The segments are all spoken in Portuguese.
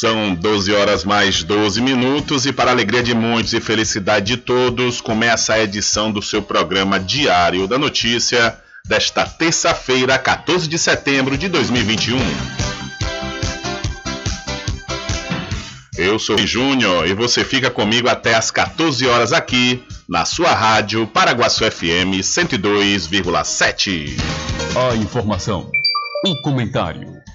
São 12 horas mais 12 minutos e para alegria de muitos e felicidade de todos, começa a edição do seu programa Diário da Notícia desta terça-feira, 14 de setembro de 2021. Eu sou o Júnior e você fica comigo até às 14 horas aqui na sua rádio Paraguaçu FM 102,7. A informação, o comentário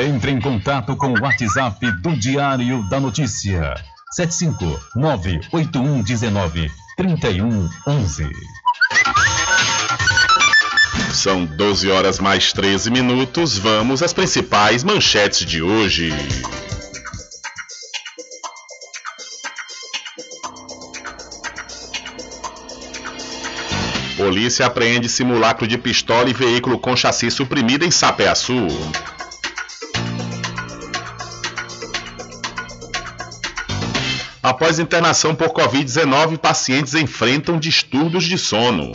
Entre em contato com o WhatsApp do Diário da Notícia. 759-8119-3111. São 12 horas mais 13 minutos. Vamos às principais manchetes de hoje. Polícia apreende simulacro de pistola e veículo com chassi suprimido em Sapé-Açu. Após internação por Covid-19, pacientes enfrentam distúrbios de sono.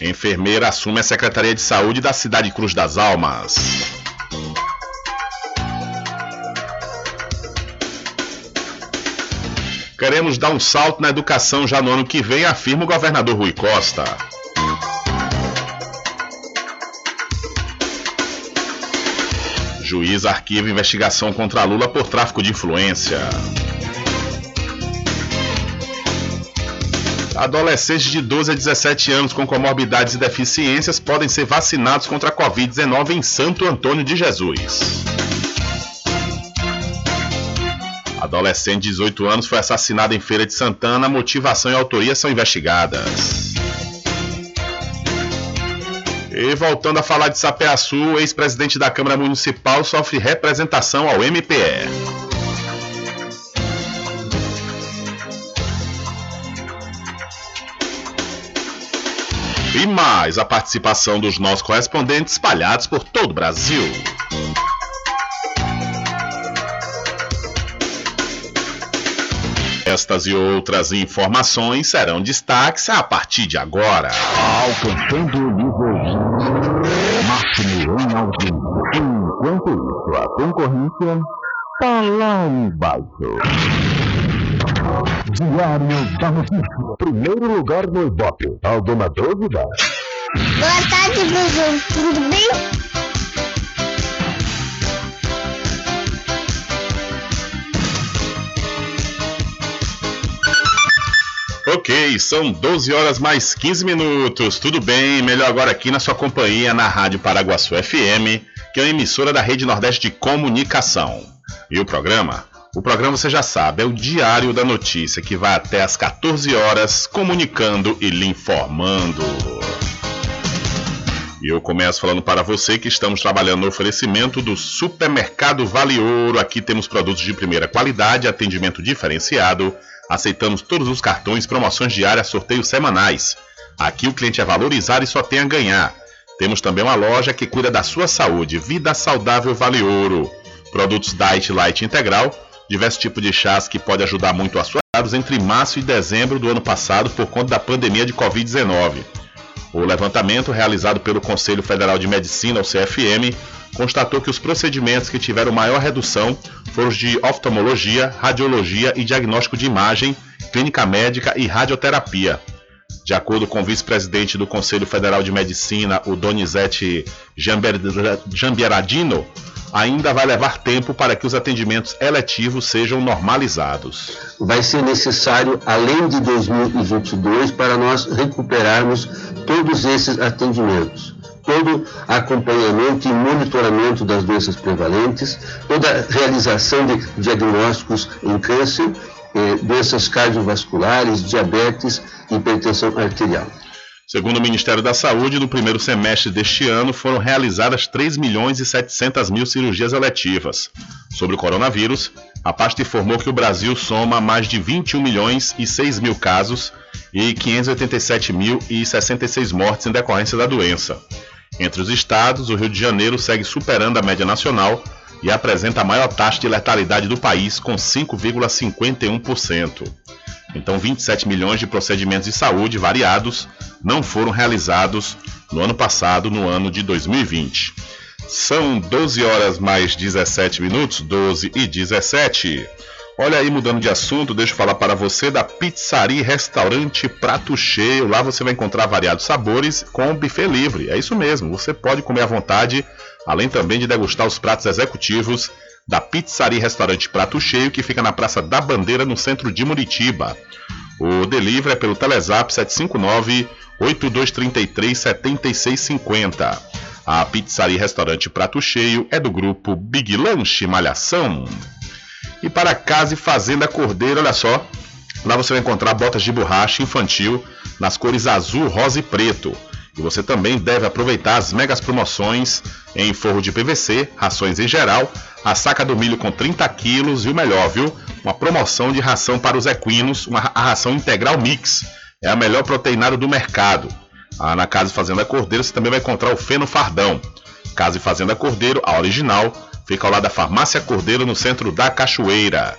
Enfermeira assume a Secretaria de Saúde da cidade Cruz das Almas. Queremos dar um salto na educação já no ano que vem, afirma o governador Rui Costa. Juiz arquiva investigação contra Lula por tráfico de influência. Adolescentes de 12 a 17 anos com comorbidades e deficiências podem ser vacinados contra a Covid-19 em Santo Antônio de Jesus. Adolescente de 18 anos foi assassinado em Feira de Santana. Motivação e autoria são investigadas. E voltando a falar de Sapé-Açu, o ex-presidente da Câmara Municipal sofre representação ao MPE. E mais a participação dos nossos correspondentes espalhados por todo o Brasil. Estas e outras informações serão destaques a partir de agora. Alcançando o nível em audiência. Enquanto isso, a concorrência está lá embaixo. Diário da Notícia. Primeiro lugar no Ibope. Alguma dúvida? Boa tarde, Buzu. Tudo bem? Ok, são 12 horas mais 15 minutos. Tudo bem? Melhor agora aqui na sua companhia na Rádio Paraguaçu FM, que é uma emissora da Rede Nordeste de Comunicação. E o programa? O programa você já sabe, é o Diário da Notícia, que vai até às 14 horas comunicando e lhe informando. E eu começo falando para você que estamos trabalhando no oferecimento do Supermercado Vale Ouro. Aqui temos produtos de primeira qualidade, atendimento diferenciado Aceitamos todos os cartões, promoções diárias, sorteios semanais. Aqui o cliente é valorizado e só tem a ganhar. Temos também uma loja que cuida da sua saúde. Vida Saudável Vale Ouro. Produtos Diet Light Integral, diversos tipos de chás que pode ajudar muito a sua entre março e dezembro do ano passado por conta da pandemia de Covid-19. O levantamento realizado pelo Conselho Federal de Medicina, o CFM, constatou que os procedimentos que tiveram maior redução foram os de oftalmologia, radiologia e diagnóstico de imagem, clínica médica e radioterapia. De acordo com o vice-presidente do Conselho Federal de Medicina, o Donizete Jambieradino, ainda vai levar tempo para que os atendimentos eletivos sejam normalizados. Vai ser necessário, além de 2022, para nós recuperarmos todos esses atendimentos todo acompanhamento e monitoramento das doenças prevalentes, toda realização de diagnósticos em câncer, eh, doenças cardiovasculares, diabetes hipertensão arterial. Segundo o Ministério da Saúde, no primeiro semestre deste ano foram realizadas 3 milhões e 700 mil cirurgias eletivas. Sobre o coronavírus, a pasta informou que o Brasil soma mais de 21 milhões e 6 mil casos e 587 mil e 66 mortes em decorrência da doença. Entre os estados, o Rio de Janeiro segue superando a média nacional e apresenta a maior taxa de letalidade do país, com 5,51%. Então, 27 milhões de procedimentos de saúde variados não foram realizados no ano passado, no ano de 2020. São 12 horas mais 17 minutos, 12 e 17. Olha aí, mudando de assunto, deixa eu falar para você da Pizzaria Restaurante Prato Cheio. Lá você vai encontrar variados sabores com buffet livre. É isso mesmo, você pode comer à vontade, além também de degustar os pratos executivos da Pizzaria Restaurante Prato Cheio, que fica na Praça da Bandeira, no centro de Muritiba. O delivery é pelo Telezap 759 8233 7650. A Pizzaria Restaurante Prato Cheio é do grupo Big Lanche Malhação. E para Casa e Fazenda Cordeiro, olha só, lá você vai encontrar botas de borracha infantil nas cores azul, rosa e preto. E você também deve aproveitar as megas promoções em forro de PVC, rações em geral, a saca do milho com 30 quilos e o melhor, viu? Uma promoção de ração para os equinos, uma a ração integral mix. É a melhor proteinada do mercado. Ah, na Casa Fazenda Cordeiro você também vai encontrar o feno fardão. Casa e Fazenda Cordeiro, a original, Fica ao lado da Farmácia Cordeiro, no centro da Cachoeira.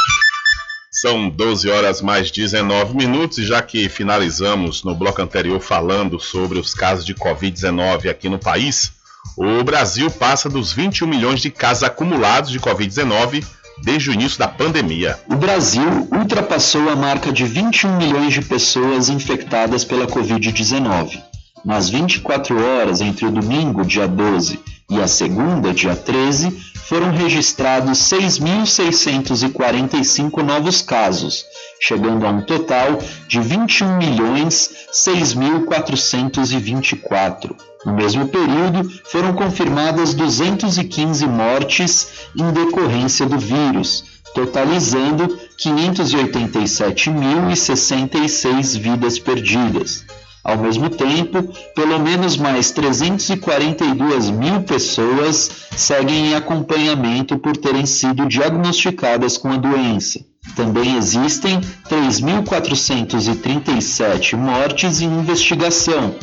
São 12 horas mais 19 minutos e já que finalizamos no bloco anterior falando sobre os casos de Covid-19 aqui no país, o Brasil passa dos 21 milhões de casos acumulados de Covid-19 desde o início da pandemia. O Brasil ultrapassou a marca de 21 milhões de pessoas infectadas pela Covid-19. Nas 24 horas entre o domingo, dia 12, e a segunda, dia 13, foram registrados 6.645 novos casos, chegando a um total de 21 milhões 6.424. No mesmo período, foram confirmadas 215 mortes em decorrência do vírus, totalizando 587.066 vidas perdidas. Ao mesmo tempo, pelo menos mais 342 mil pessoas seguem em acompanhamento por terem sido diagnosticadas com a doença. Também existem 3.437 mortes em investigação.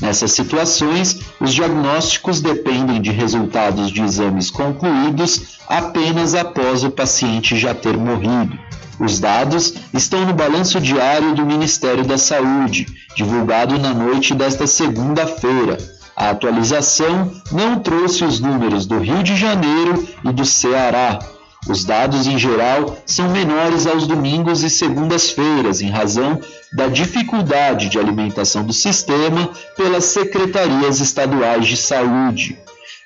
Nessas situações, os diagnósticos dependem de resultados de exames concluídos apenas após o paciente já ter morrido. Os dados estão no balanço diário do Ministério da Saúde, divulgado na noite desta segunda-feira. A atualização não trouxe os números do Rio de Janeiro e do Ceará. Os dados em geral são menores aos domingos e segundas-feiras, em razão da dificuldade de alimentação do sistema pelas secretarias estaduais de saúde.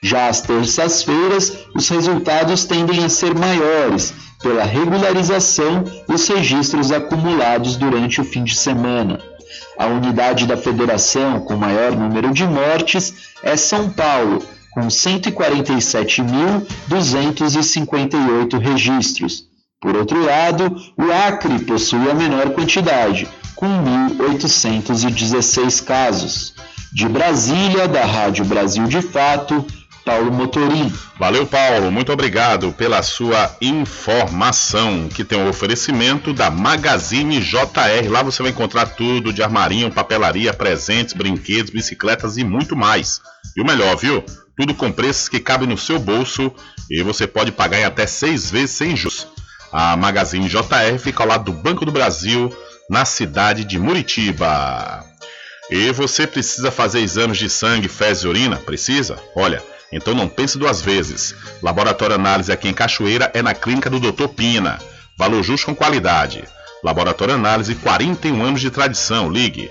Já às terças-feiras, os resultados tendem a ser maiores pela regularização dos registros acumulados durante o fim de semana. A unidade da federação com maior número de mortes é São Paulo, com 147.258 registros. Por outro lado, o Acre possui a menor quantidade, com 1.816 casos. De Brasília, da Rádio Brasil de Fato, Paulo Motorim. Valeu, Paulo. Muito obrigado pela sua informação, que tem o um oferecimento da Magazine JR. Lá você vai encontrar tudo de armarinho, papelaria, presentes, brinquedos, bicicletas e muito mais. E o melhor, viu? Tudo com preços que cabem no seu bolso e você pode pagar em até seis vezes sem juros. A Magazine JR fica ao lado do Banco do Brasil, na cidade de Muritiba. E você precisa fazer exames de sangue, fezes e urina? Precisa? Olha, então não pense duas vezes. Laboratório Análise aqui em Cachoeira é na clínica do Dr. Pina. Valor justo com qualidade. Laboratório Análise, 41 anos de tradição. Ligue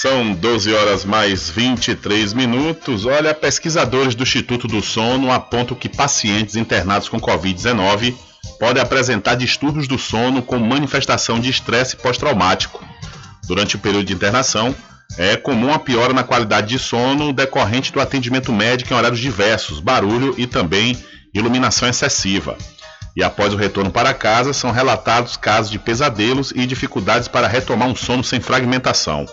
São 12 horas mais 23 minutos. Olha, pesquisadores do Instituto do Sono apontam que pacientes internados com Covid-19 podem apresentar distúrbios do sono com manifestação de estresse pós-traumático. Durante o período de internação, é comum a piora na qualidade de sono decorrente do atendimento médico em horários diversos, barulho e também iluminação excessiva. E após o retorno para casa, são relatados casos de pesadelos e dificuldades para retomar um sono sem fragmentação.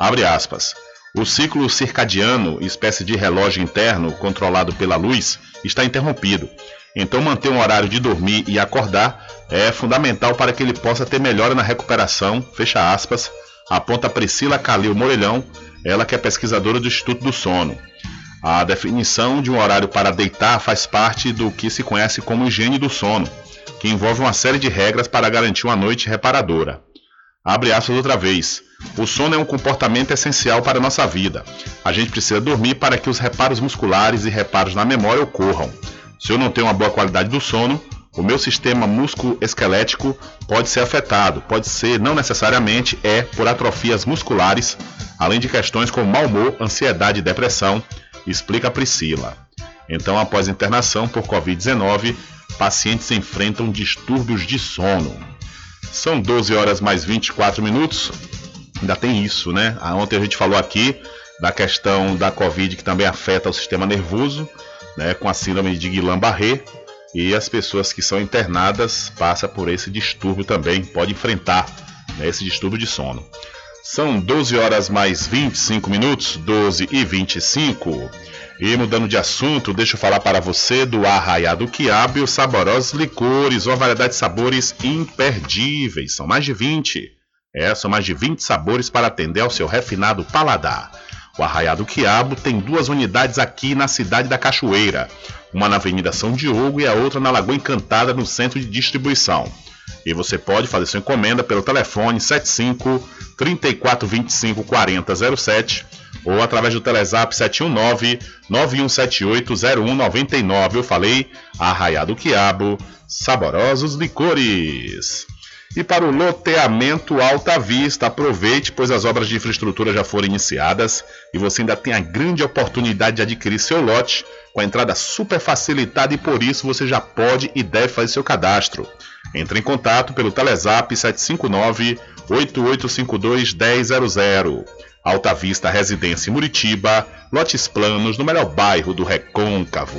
Abre aspas. O ciclo circadiano, espécie de relógio interno controlado pela luz, está interrompido. Então, manter um horário de dormir e acordar é fundamental para que ele possa ter melhora na recuperação. Fecha aspas. Aponta Priscila Calil Morelhão, ela que é pesquisadora do Instituto do Sono. A definição de um horário para deitar faz parte do que se conhece como higiene do sono, que envolve uma série de regras para garantir uma noite reparadora. Abre aspas outra vez. O sono é um comportamento essencial para a nossa vida. A gente precisa dormir para que os reparos musculares e reparos na memória ocorram. Se eu não tenho uma boa qualidade do sono, o meu sistema músculo-esquelético pode ser afetado. Pode ser, não necessariamente, é por atrofias musculares, além de questões como mau humor, ansiedade e depressão, explica Priscila. Então, após internação por Covid-19, pacientes enfrentam distúrbios de sono. São 12 horas mais 24 minutos. Ainda tem isso, né? Ah, ontem a gente falou aqui da questão da Covid que também afeta o sistema nervoso, né? Com a síndrome de Guillain-Barré. E as pessoas que são internadas passam por esse distúrbio também, pode enfrentar né, esse distúrbio de sono. São 12 horas mais 25 minutos, 12 e 25. E mudando de assunto, deixa eu falar para você do Arraiado Quiabo e os saborosos licores, uma variedade de sabores imperdíveis. São mais de 20. É, são mais de 20 sabores para atender ao seu refinado paladar. O Arraiado Quiabo tem duas unidades aqui na cidade da Cachoeira. Uma na Avenida São Diogo e a outra na Lagoa Encantada, no centro de distribuição. E você pode fazer sua encomenda pelo telefone 75 3425 4007 ou através do Telezap 719 9178 0199. Eu falei Arraiado Quiabo, saborosos licores. E para o loteamento Alta Vista, aproveite, pois as obras de infraestrutura já foram iniciadas e você ainda tem a grande oportunidade de adquirir seu lote com a entrada super facilitada e por isso você já pode e deve fazer seu cadastro. Entre em contato pelo Telezap 759 8852 1000. Alta Vista Residência em Muritiba, lotes planos no melhor bairro do Recôncavo.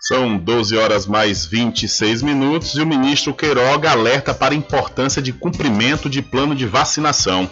São 12 horas mais 26 minutos e o ministro Queiroga alerta para a importância de cumprimento de plano de vacinação.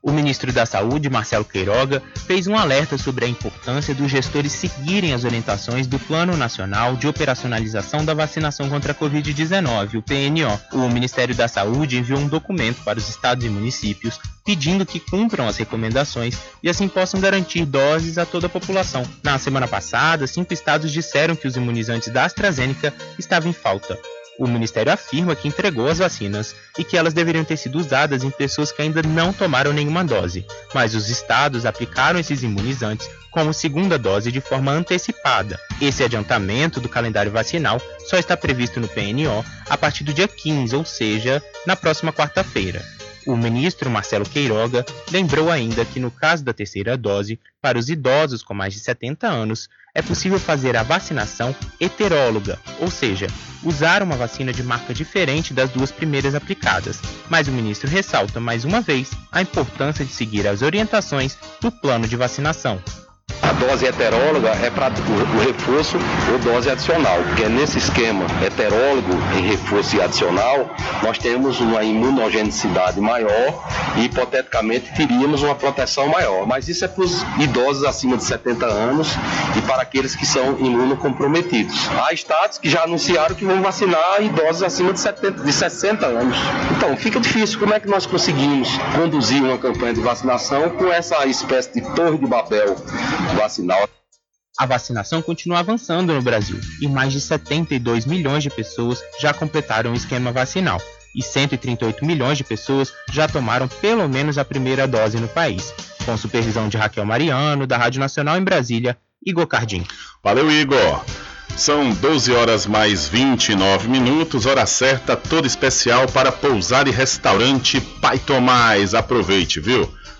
O ministro da Saúde, Marcelo Queiroga, fez um alerta sobre a importância dos gestores seguirem as orientações do Plano Nacional de Operacionalização da Vacinação contra a Covid-19, o PNO. O Ministério da Saúde enviou um documento para os estados e municípios pedindo que cumpram as recomendações e assim possam garantir doses a toda a população. Na semana passada, cinco estados disseram que os imunizantes da AstraZeneca estavam em falta. O Ministério afirma que entregou as vacinas e que elas deveriam ter sido usadas em pessoas que ainda não tomaram nenhuma dose, mas os estados aplicaram esses imunizantes como segunda dose de forma antecipada. Esse adiantamento do calendário vacinal só está previsto no PNO a partir do dia 15, ou seja, na próxima quarta-feira. O ministro Marcelo Queiroga lembrou ainda que, no caso da terceira dose, para os idosos com mais de 70 anos, é possível fazer a vacinação heteróloga, ou seja, usar uma vacina de marca diferente das duas primeiras aplicadas. Mas o ministro ressalta mais uma vez a importância de seguir as orientações do plano de vacinação. A dose heteróloga é para o, reforço ou dose adicional, porque nesse esquema heterólogo em reforço e adicional, nós temos uma imunogenicidade maior e hipoteticamente teríamos uma proteção maior. Mas isso é para os idosos acima de 70 anos e para aqueles que são imunocomprometidos. Há estados que já anunciaram que vão vacinar idosos acima de, 70, de 60 anos. Então, fica difícil. Como é que nós conseguimos conduzir uma campanha de vacinação com essa espécie de torre de Babel A vacinação continua avançando no Brasil e mais de 72 milhões de pessoas já completaram o esquema vacinal e 138 milhões de pessoas já tomaram pelo menos a primeira dose no país. Com supervisão de Raquel Mariano, da Rádio Nacional em Brasília, Igor Cardim. Valeu, Igor. São 12 horas mais 29 minutos, hora certa, toda especial para pousar e restaurante Pai Tomás. Aproveite, viu?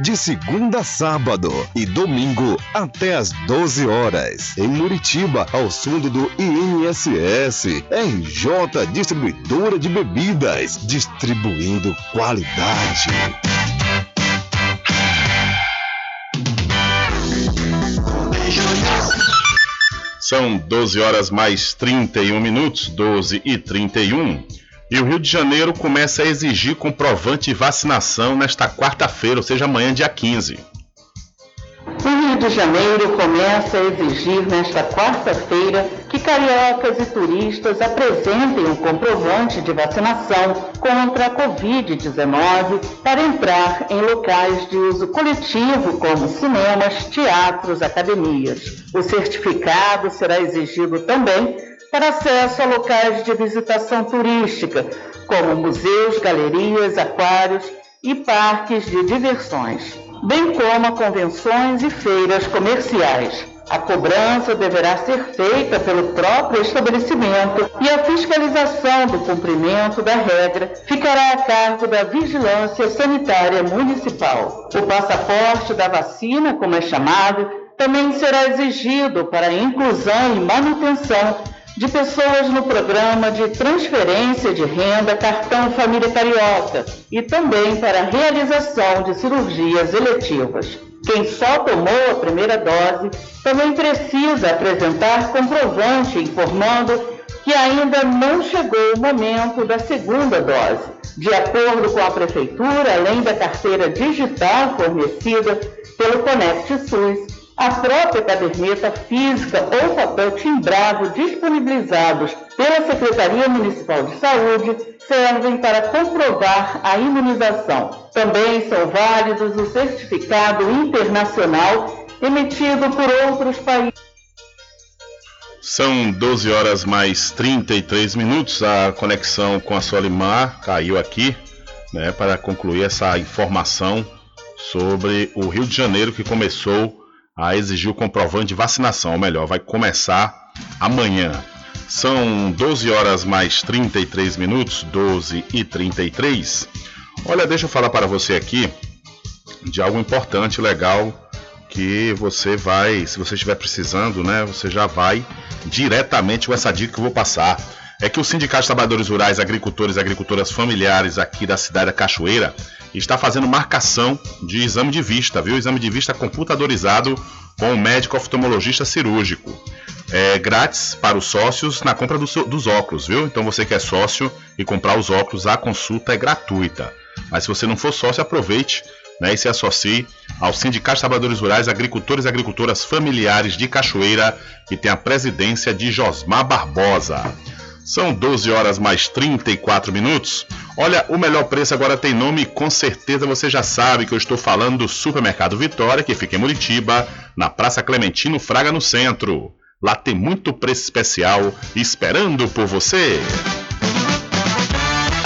de segunda a sábado e domingo até às 12 horas. Em Muritiba, ao fundo do INSS, RJ Distribuidora de Bebidas, distribuindo qualidade. São 12 horas mais 31 minutos, 12 e 31. E o Rio de Janeiro começa a exigir comprovante de vacinação nesta quarta-feira, ou seja, amanhã, dia 15. O Rio de Janeiro começa a exigir nesta quarta-feira que cariocas e turistas apresentem um comprovante de vacinação contra a Covid-19 para entrar em locais de uso coletivo como cinemas, teatros, academias. O certificado será exigido também para acesso a locais de visitação turística, como museus, galerias, aquários e parques de diversões, bem como a convenções e feiras comerciais. A cobrança deverá ser feita pelo próprio estabelecimento e a fiscalização do cumprimento da regra ficará a cargo da Vigilância Sanitária Municipal. O passaporte da vacina, como é chamado, também será exigido para a inclusão e manutenção de pessoas no programa de transferência de renda Cartão Família Carioca e também para a realização de cirurgias eletivas. Quem só tomou a primeira dose também precisa apresentar comprovante informando que ainda não chegou o momento da segunda dose. De acordo com a Prefeitura, além da carteira digital fornecida pelo Conect SUS, a própria caderneta física ou papel timbrado disponibilizados pela Secretaria Municipal de Saúde servem para comprovar a imunização. Também são válidos o certificado internacional emitido por outros países. São 12 horas mais 33 minutos. A conexão com a Solimar caiu aqui, né, para concluir essa informação sobre o Rio de Janeiro que começou a exigir o comprovante de vacinação, ou melhor, vai começar amanhã. São 12 horas mais 33 minutos, 12 e 33. Olha, deixa eu falar para você aqui de algo importante, legal, que você vai, se você estiver precisando, né, você já vai diretamente com essa dica que eu vou passar. É que o Sindicato de Trabalhadores Rurais, Agricultores e Agricultoras Familiares aqui da cidade da Cachoeira está fazendo marcação de exame de vista, viu? Exame de vista computadorizado com o médico oftalmologista cirúrgico. É grátis para os sócios na compra do, dos óculos, viu? Então você que é sócio e comprar os óculos, a consulta é gratuita. Mas se você não for sócio, aproveite né, e se associe ao Sindicato de Trabalhadores Rurais, Agricultores e Agricultoras Familiares de Cachoeira, que tem a presidência de Josmar Barbosa. São 12 horas mais 34 minutos. Olha, o melhor preço agora tem nome, com certeza você já sabe que eu estou falando do Supermercado Vitória, que fica em Muritiba, na Praça Clementino Fraga, no centro. Lá tem muito preço especial esperando por você.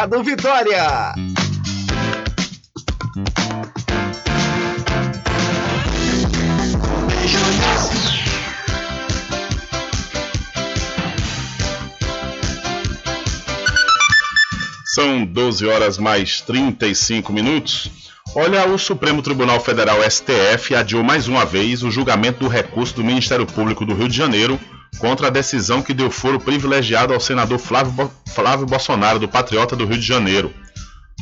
Mercado Vitória. São 12 horas mais 35 minutos. Olha, o Supremo Tribunal Federal STF adiou mais uma vez o julgamento do recurso do Ministério Público do Rio de Janeiro contra a decisão que deu foro privilegiado ao senador Flávio, Bo Flávio Bolsonaro, do Patriota do Rio de Janeiro.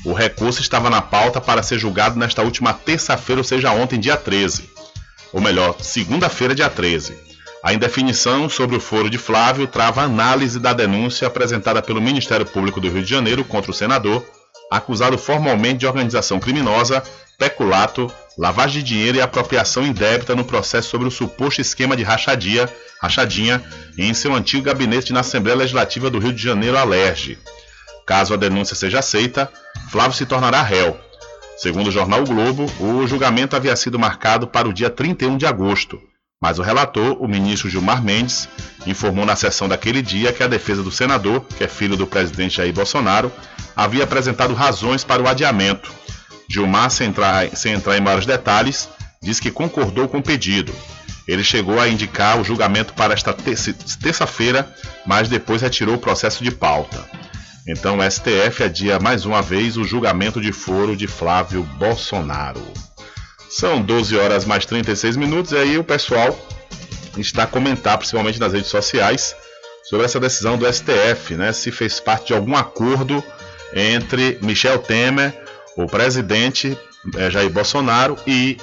O recurso estava na pauta para ser julgado nesta última terça-feira, ou seja, ontem, dia 13. Ou melhor, segunda-feira, dia 13. A indefinição sobre o foro de Flávio trava análise da denúncia apresentada pelo Ministério Público do Rio de Janeiro contra o senador, acusado formalmente de organização criminosa, peculato, lavagem de dinheiro e apropriação indébita no processo sobre o suposto esquema de rachadia, rachadinha em seu antigo gabinete na Assembleia Legislativa do Rio de Janeiro, Alerge. Caso a denúncia seja aceita, Flávio se tornará réu. Segundo o jornal o Globo, o julgamento havia sido marcado para o dia 31 de agosto, mas o relator, o ministro Gilmar Mendes, informou na sessão daquele dia que a defesa do senador, que é filho do presidente Jair Bolsonaro, havia apresentado razões para o adiamento Gilmar, sem entrar, sem entrar em maiores detalhes, diz que concordou com o pedido. Ele chegou a indicar o julgamento para esta terça-feira, mas depois retirou o processo de pauta. Então o STF adia mais uma vez o julgamento de foro de Flávio Bolsonaro. São 12 horas mais 36 minutos e aí o pessoal está a comentar, principalmente nas redes sociais, sobre essa decisão do STF, né? Se fez parte de algum acordo entre Michel Temer o presidente é, Jair Bolsonaro e,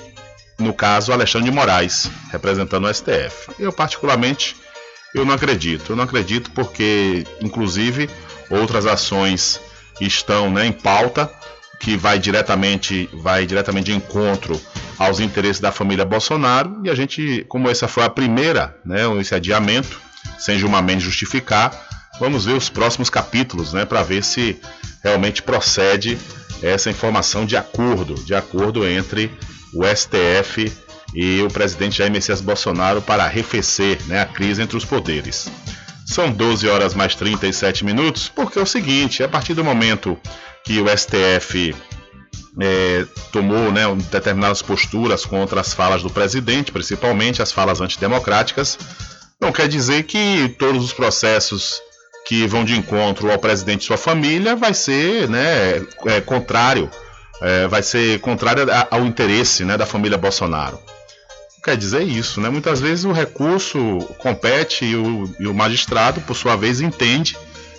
no caso, Alexandre de Moraes, representando o STF. Eu, particularmente, eu não acredito. Eu não acredito porque, inclusive, outras ações estão né, em pauta que vai diretamente, vai diretamente de encontro aos interesses da família Bolsonaro e a gente, como essa foi a primeira, né, esse adiamento, sem Mendes justificar, vamos ver os próximos capítulos, né, para ver se realmente procede essa informação de acordo, de acordo entre o STF e o presidente Jair Messias Bolsonaro para arrefecer né, a crise entre os poderes. São 12 horas mais 37 minutos, porque é o seguinte: a partir do momento que o STF é, tomou né, determinadas posturas contra as falas do presidente, principalmente as falas antidemocráticas, não quer dizer que todos os processos que vão de encontro ao presidente e sua família vai ser né, é, contrário, é, vai ser contrário ao interesse né, da família Bolsonaro. Quer dizer isso, né? Muitas vezes o recurso compete e o, e o magistrado, por sua vez, entende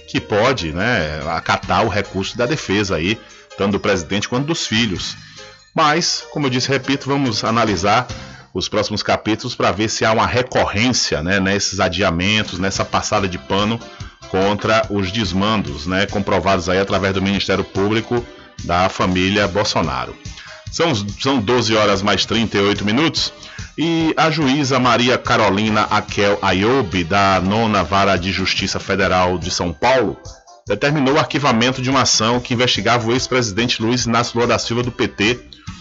que pode né, acatar o recurso da defesa aí, tanto do presidente quanto dos filhos. Mas, como eu disse, repito, vamos analisar os próximos capítulos para ver se há uma recorrência né, nesses adiamentos, nessa passada de pano contra os desmandos, né, comprovados aí através do Ministério Público da família Bolsonaro. São, são 12 horas mais 38 minutos e a juíza Maria Carolina Aquel Ayobi, da nona Vara de Justiça Federal de São Paulo, determinou o arquivamento de uma ação que investigava o ex-presidente Luiz Inácio Lula da Silva do PT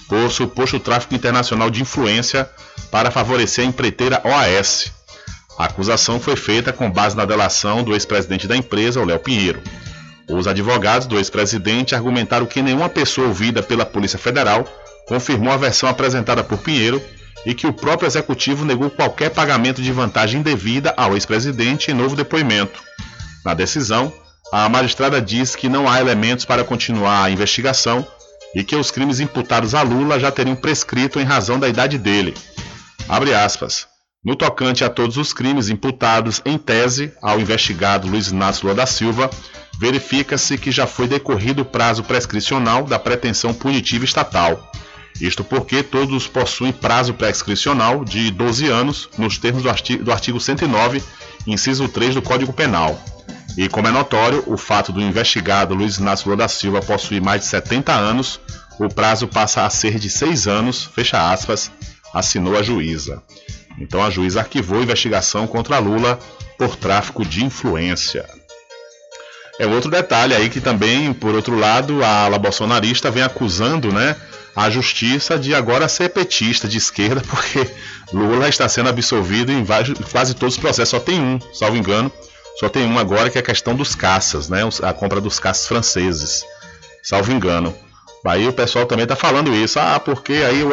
por suposto tráfico internacional de influência para favorecer a empreiteira OAS. A acusação foi feita com base na delação do ex-presidente da empresa, o Léo Pinheiro. Os advogados do ex-presidente argumentaram que nenhuma pessoa ouvida pela Polícia Federal confirmou a versão apresentada por Pinheiro e que o próprio executivo negou qualquer pagamento de vantagem indevida ao ex-presidente em novo depoimento. Na decisão, a magistrada diz que não há elementos para continuar a investigação e que os crimes imputados a Lula já teriam prescrito em razão da idade dele. Abre aspas. No tocante a todos os crimes imputados em tese ao investigado Luiz Inácio Lula da Silva, verifica-se que já foi decorrido o prazo prescricional da pretensão punitiva estatal. Isto porque todos possuem prazo prescricional de 12 anos, nos termos do artigo, do artigo 109, inciso 3 do Código Penal. E como é notório, o fato do investigado Luiz Inácio Lula da Silva possuir mais de 70 anos, o prazo passa a ser de 6 anos, fecha aspas, assinou a juíza. Então a juíza arquivou a investigação contra Lula por tráfico de influência. É outro detalhe aí que também, por outro lado, a ala bolsonarista vem acusando, né, a justiça de agora ser petista de esquerda, porque Lula está sendo absolvido em quase todos os processos, só tem um, salvo engano, só tem um agora que é a questão dos caças, né? A compra dos caças franceses, salvo engano. Aí o pessoal também está falando isso, ah, porque aí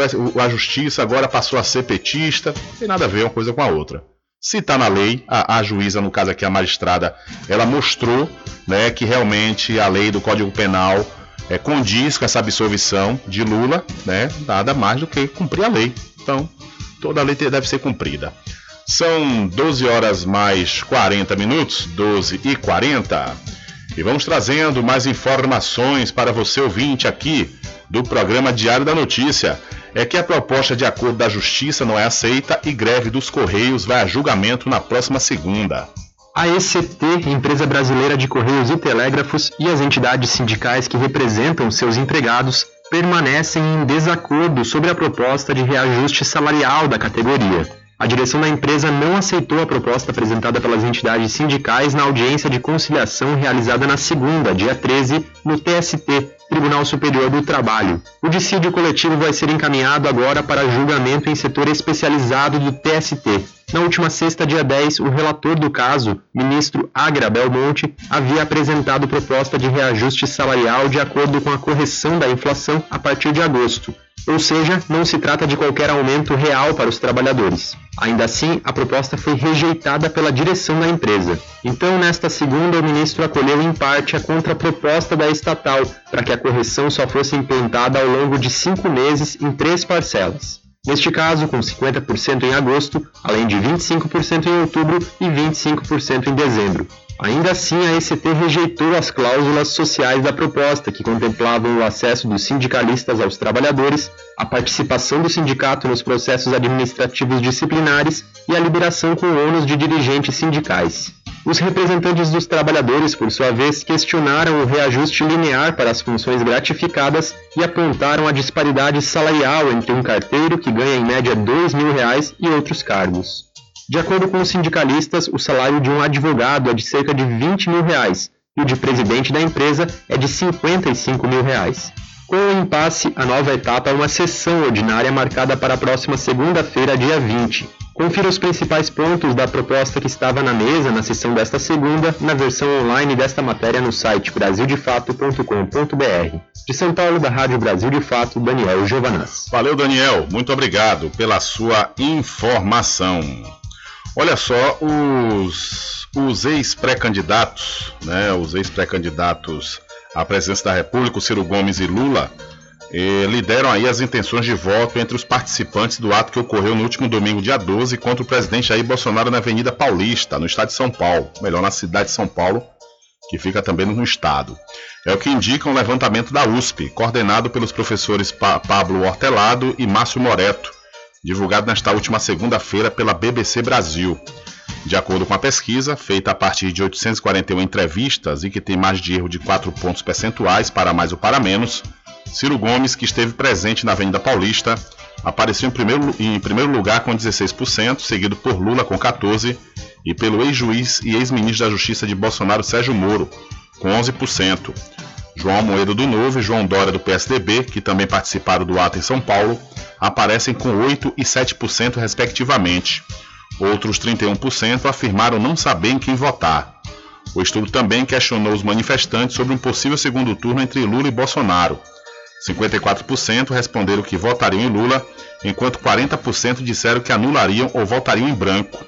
a justiça agora passou a ser petista, não tem nada a ver uma coisa com a outra. Se está na lei, a, a, juíza, no caso aqui a magistrada, ela mostrou né, que realmente a lei do Código Penal é, condiz com essa absolvição de Lula, né, nada mais do que cumprir a lei. Então, toda a lei deve ser cumprida. São 12 horas mais 40 minutos, 12 e 40. E vamos trazendo mais informações para você ouvinte aqui do programa Diário da Notícia. É que a proposta de acordo da Justiça não é aceita e greve dos Correios vai a julgamento na próxima segunda. A ECT, Empresa Brasileira de Correios e Telégrafos, e as entidades sindicais que representam seus empregados permanecem em desacordo sobre a proposta de reajuste salarial da categoria. A direção da empresa não aceitou a proposta apresentada pelas entidades sindicais na audiência de conciliação realizada na segunda, dia 13, no TST, Tribunal Superior do Trabalho. O dissídio coletivo vai ser encaminhado agora para julgamento em setor especializado do TST. Na última sexta, dia 10, o relator do caso, ministro Agra Belmonte, havia apresentado proposta de reajuste salarial de acordo com a correção da inflação a partir de agosto. Ou seja, não se trata de qualquer aumento real para os trabalhadores. Ainda assim, a proposta foi rejeitada pela direção da empresa. Então, nesta segunda, o ministro acolheu em parte a contraproposta da estatal para que a correção só fosse implantada ao longo de cinco meses em três parcelas. Neste caso, com 50% em agosto, além de 25% em outubro e 25% em dezembro. Ainda assim, a ECT rejeitou as cláusulas sociais da proposta, que contemplavam o acesso dos sindicalistas aos trabalhadores, a participação do sindicato nos processos administrativos disciplinares e a liberação com ônus de dirigentes sindicais. Os representantes dos trabalhadores, por sua vez, questionaram o reajuste linear para as funções gratificadas e apontaram a disparidade salarial entre um carteiro que ganha em média 2 mil reais e outros cargos. De acordo com os sindicalistas, o salário de um advogado é de cerca de 20 mil reais e o de presidente da empresa é de 55 mil reais. Com o impasse, a nova etapa é uma sessão ordinária marcada para a próxima segunda-feira, dia 20. Confira os principais pontos da proposta que estava na mesa na sessão desta segunda, na versão online desta matéria no site brasildefato.com.br. De São Paulo, da Rádio Brasil de Fato, Daniel Giovanas. Valeu, Daniel. Muito obrigado pela sua informação. Olha só, os, os ex-pré-candidatos, né, os ex-pré-candidatos à presidência da República, Ciro Gomes e Lula, eh, lideram aí as intenções de voto entre os participantes do ato que ocorreu no último domingo, dia 12, contra o presidente Jair Bolsonaro na Avenida Paulista, no estado de São Paulo, melhor, na cidade de São Paulo, que fica também no estado. É o que indica um levantamento da USP, coordenado pelos professores pa Pablo Hortelado e Márcio Moreto, divulgado nesta última segunda-feira pela BBC Brasil. De acordo com a pesquisa, feita a partir de 841 entrevistas e que tem mais de erro de 4 pontos percentuais para mais ou para menos, Ciro Gomes, que esteve presente na Avenida Paulista, apareceu em primeiro, em primeiro lugar com 16%, seguido por Lula com 14% e pelo ex-juiz e ex-ministro da Justiça de Bolsonaro, Sérgio Moro, com 11%. João Moedo do Novo e João Dória do PSDB, que também participaram do ato em São Paulo, aparecem com 8% e 7%, respectivamente. Outros 31% afirmaram não saber em quem votar. O estudo também questionou os manifestantes sobre um possível segundo turno entre Lula e Bolsonaro. 54% responderam que votariam em Lula, enquanto 40% disseram que anulariam ou votariam em branco.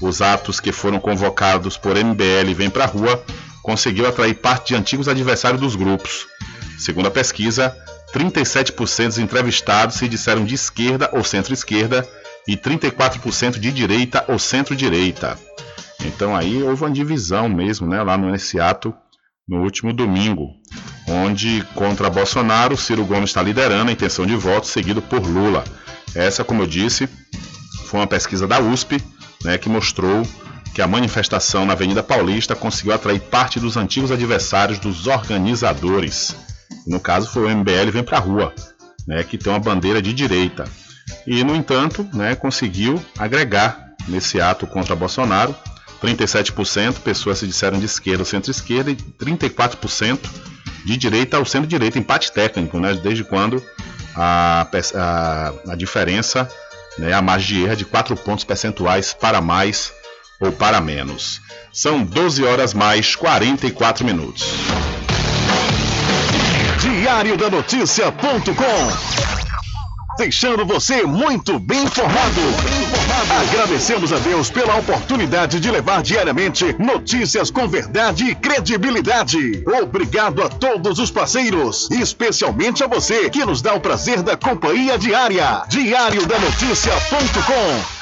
Os atos que foram convocados por MBL Vem Pra Rua conseguiu atrair parte de antigos adversários dos grupos. Segundo a pesquisa, 37% dos entrevistados se disseram de esquerda ou centro-esquerda e 34% de direita ou centro-direita. Então aí houve uma divisão mesmo, né, lá nesse ato no último domingo, onde contra Bolsonaro, Ciro Gomes está liderando a intenção de voto, seguido por Lula. Essa, como eu disse, foi uma pesquisa da USP, né, que mostrou que a manifestação na Avenida Paulista conseguiu atrair parte dos antigos adversários dos organizadores. No caso foi o MBL Vem Pra Rua, né, que tem uma bandeira de direita. E, no entanto, né, conseguiu agregar nesse ato contra Bolsonaro 37% pessoas se disseram de esquerda ou centro-esquerda e 34% de direita ou centro-direita, empate técnico, né, desde quando a, a, a diferença, né, a margem de erro de 4 pontos percentuais para mais ou para menos. São 12 horas mais 44 minutos. Diário da Notícia.com deixando você muito bem informado. Agradecemos a Deus pela oportunidade de levar diariamente notícias com verdade e credibilidade. Obrigado a todos os parceiros, especialmente a você que nos dá o prazer da companhia diária. Diário da Notícia.com,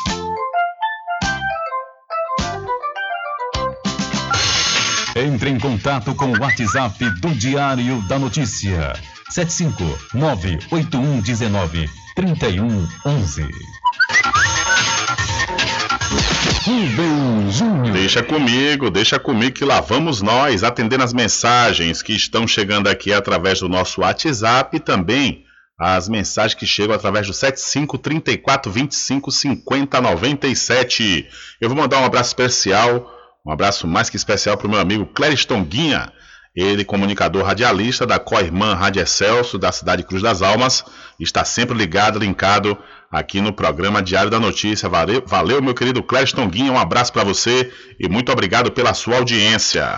Entre em contato com o WhatsApp do Diário da Notícia. 759-8119-3111. Deixa comigo, deixa comigo que lá vamos nós atendendo as mensagens que estão chegando aqui através do nosso WhatsApp e também as mensagens que chegam através do 75 34 25 50 97. Eu vou mandar um abraço especial um abraço mais que especial para o meu amigo Clériston Guinha, ele comunicador radialista da Coirmã Rádio Excelso, da cidade Cruz das Almas, está sempre ligado, linkado aqui no programa Diário da Notícia. Valeu, valeu meu querido Clériston Guinha, um abraço para você e muito obrigado pela sua audiência.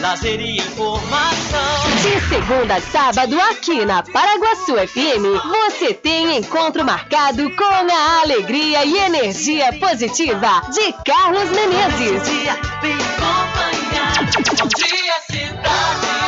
Lazer e informação. De segunda a sábado, aqui na Paraguaçu FM, você tem encontro marcado com a alegria e energia positiva de Carlos Menezes. Vem acompanhar. Bom dia, cidade.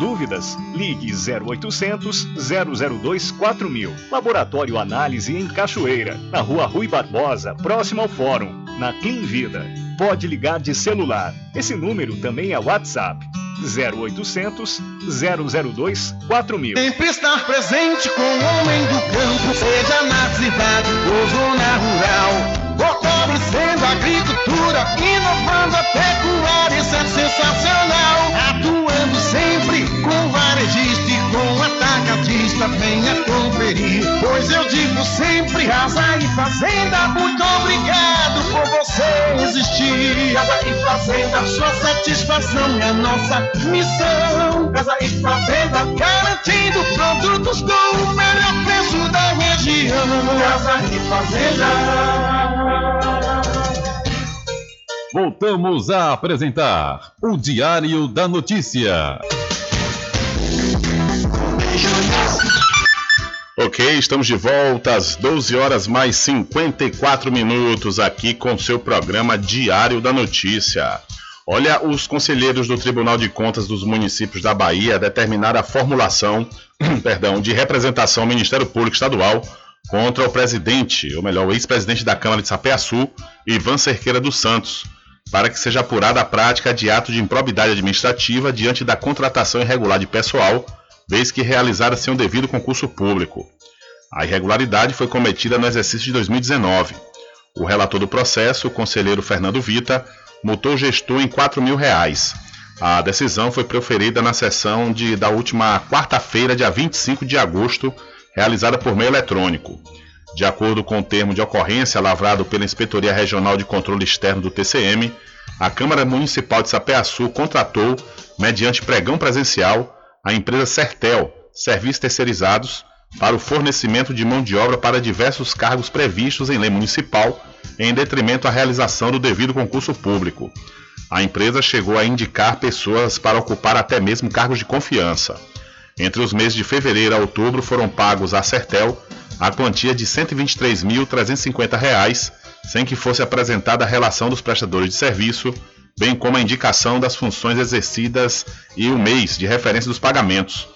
Dúvidas? Ligue 0800 002 4000. Laboratório Análise em Cachoeira, na Rua Rui Barbosa, próximo ao Fórum, na Clean Vida. Pode ligar de celular. Esse número também é WhatsApp. 0800 002 4000. Sempre estar presente com o homem do campo, seja na cidade ou zona rural. Fortalecendo a agricultura, inovando a pecuária, isso é sensacional. Com com atacadista, venha conferir. Pois eu digo sempre, casa e fazenda, muito obrigado por você existir. Casa e fazenda, sua satisfação é nossa missão. Casa e fazenda, garantindo produtos com o melhor preço da região. Casa e fazenda. Voltamos a apresentar o Diário da Notícia. Ok, estamos de volta às 12 horas mais 54 minutos aqui com seu programa Diário da Notícia. Olha, os conselheiros do Tribunal de Contas dos municípios da Bahia determinaram a formulação, perdão, de representação ao Ministério Público Estadual contra o presidente, ou melhor, o ex-presidente da Câmara de Sapeaçu, Ivan Cerqueira dos Santos, para que seja apurada a prática de ato de improbidade administrativa diante da contratação irregular de pessoal, vez que realizara sem o devido concurso público. A irregularidade foi cometida no exercício de 2019. O relator do processo, o conselheiro Fernando Vita, multou o gestor em 4 mil reais. A decisão foi proferida na sessão de, da última quarta-feira, dia 25 de agosto, realizada por meio eletrônico. De acordo com o termo de ocorrência lavrado pela Inspetoria Regional de Controle Externo do TCM, a Câmara Municipal de Sapeaçu contratou, mediante pregão presencial, a empresa Sertel, Serviços Terceirizados, para o fornecimento de mão de obra para diversos cargos previstos em lei municipal, em detrimento à realização do devido concurso público. A empresa chegou a indicar pessoas para ocupar até mesmo cargos de confiança. Entre os meses de fevereiro a outubro foram pagos à Sertel a quantia de R$ 123.350, sem que fosse apresentada a relação dos prestadores de serviço, bem como a indicação das funções exercidas e o mês de referência dos pagamentos.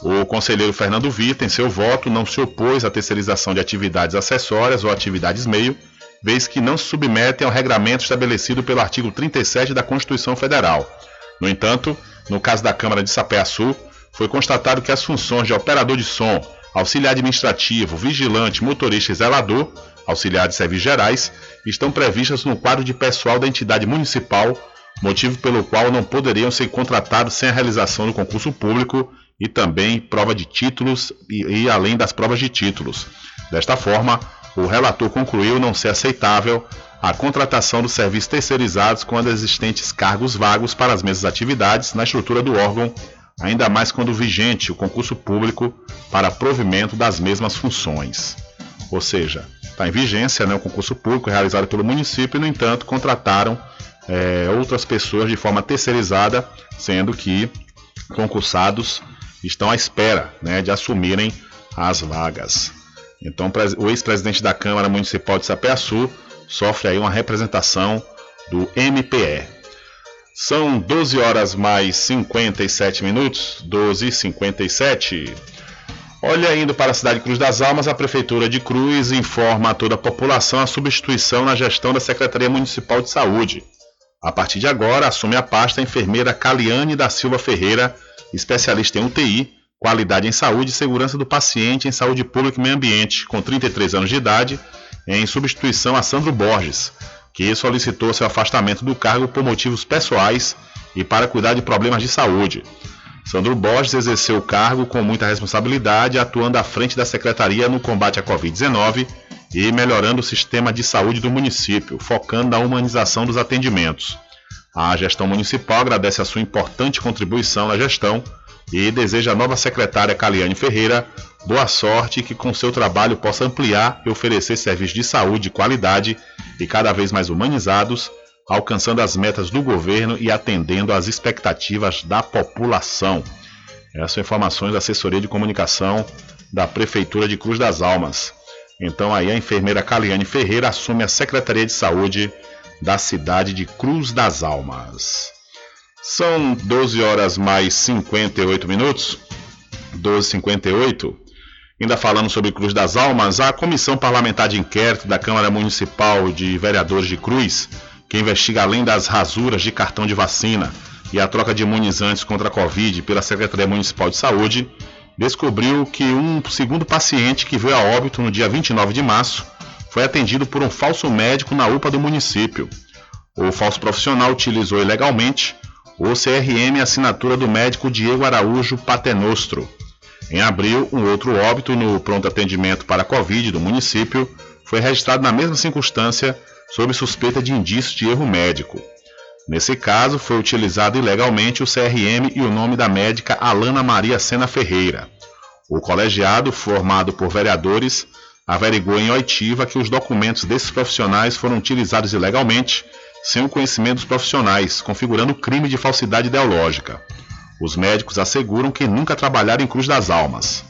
O conselheiro Fernando Vita, em seu voto, não se opôs à terceirização de atividades acessórias ou atividades meio, vez que não se submetem ao regramento estabelecido pelo artigo 37 da Constituição Federal. No entanto, no caso da Câmara de Sapé-Açu, foi constatado que as funções de operador de som, auxiliar administrativo, vigilante, motorista e zelador, auxiliar de serviços gerais, estão previstas no quadro de pessoal da entidade municipal, motivo pelo qual não poderiam ser contratados sem a realização do concurso público e também prova de títulos e, e além das provas de títulos. Desta forma, o relator concluiu não ser aceitável a contratação dos serviços terceirizados os existentes cargos vagos para as mesmas atividades na estrutura do órgão ainda mais quando vigente o concurso público para provimento das mesmas funções. Ou seja, está em vigência né, o concurso público realizado pelo município e, no entanto, contrataram é, outras pessoas de forma terceirizada, sendo que concursados estão à espera né, de assumirem as vagas. Então, o ex-presidente da Câmara Municipal de Sapeaçu sofre aí uma representação do MPE. São 12 horas mais 57 minutos, 12 e 57. Olha, indo para a cidade de Cruz das Almas, a Prefeitura de Cruz informa a toda a população a substituição na gestão da Secretaria Municipal de Saúde. A partir de agora, assume a pasta a enfermeira Caliane da Silva Ferreira, especialista em UTI, qualidade em saúde e segurança do paciente em saúde pública e meio ambiente, com 33 anos de idade, em substituição a Sandro Borges, que solicitou seu afastamento do cargo por motivos pessoais e para cuidar de problemas de saúde. Sandro Borges exerceu o cargo com muita responsabilidade, atuando à frente da secretaria no combate à Covid-19 e melhorando o sistema de saúde do município, focando na humanização dos atendimentos. A gestão municipal agradece a sua importante contribuição na gestão e deseja à nova secretária Caliane Ferreira boa sorte e que com seu trabalho possa ampliar e oferecer serviços de saúde de qualidade e cada vez mais humanizados, alcançando as metas do governo e atendendo às expectativas da população. Essas são informações da assessoria de comunicação da Prefeitura de Cruz das Almas. Então aí a enfermeira Caliane Ferreira assume a Secretaria de Saúde da cidade de Cruz das Almas. São 12 horas mais 58 minutos. 12h58. Ainda falando sobre Cruz das Almas, a Comissão Parlamentar de Inquérito da Câmara Municipal de Vereadores de Cruz, que investiga além das rasuras de cartão de vacina e a troca de imunizantes contra a Covid pela Secretaria Municipal de Saúde, descobriu que um segundo paciente que veio a óbito no dia 29 de março foi atendido por um falso médico na UPA do município. O falso profissional utilizou ilegalmente o CRM assinatura do médico Diego Araújo Patenostro. Em abril, um outro óbito no pronto atendimento para a Covid do município foi registrado na mesma circunstância sob suspeita de indício de erro médico. Nesse caso, foi utilizado ilegalmente o CRM e o nome da médica Alana Maria Sena Ferreira. O colegiado, formado por vereadores, averigou em oitiva que os documentos desses profissionais foram utilizados ilegalmente, sem o conhecimento dos profissionais, configurando crime de falsidade ideológica. Os médicos asseguram que nunca trabalharam em Cruz das Almas.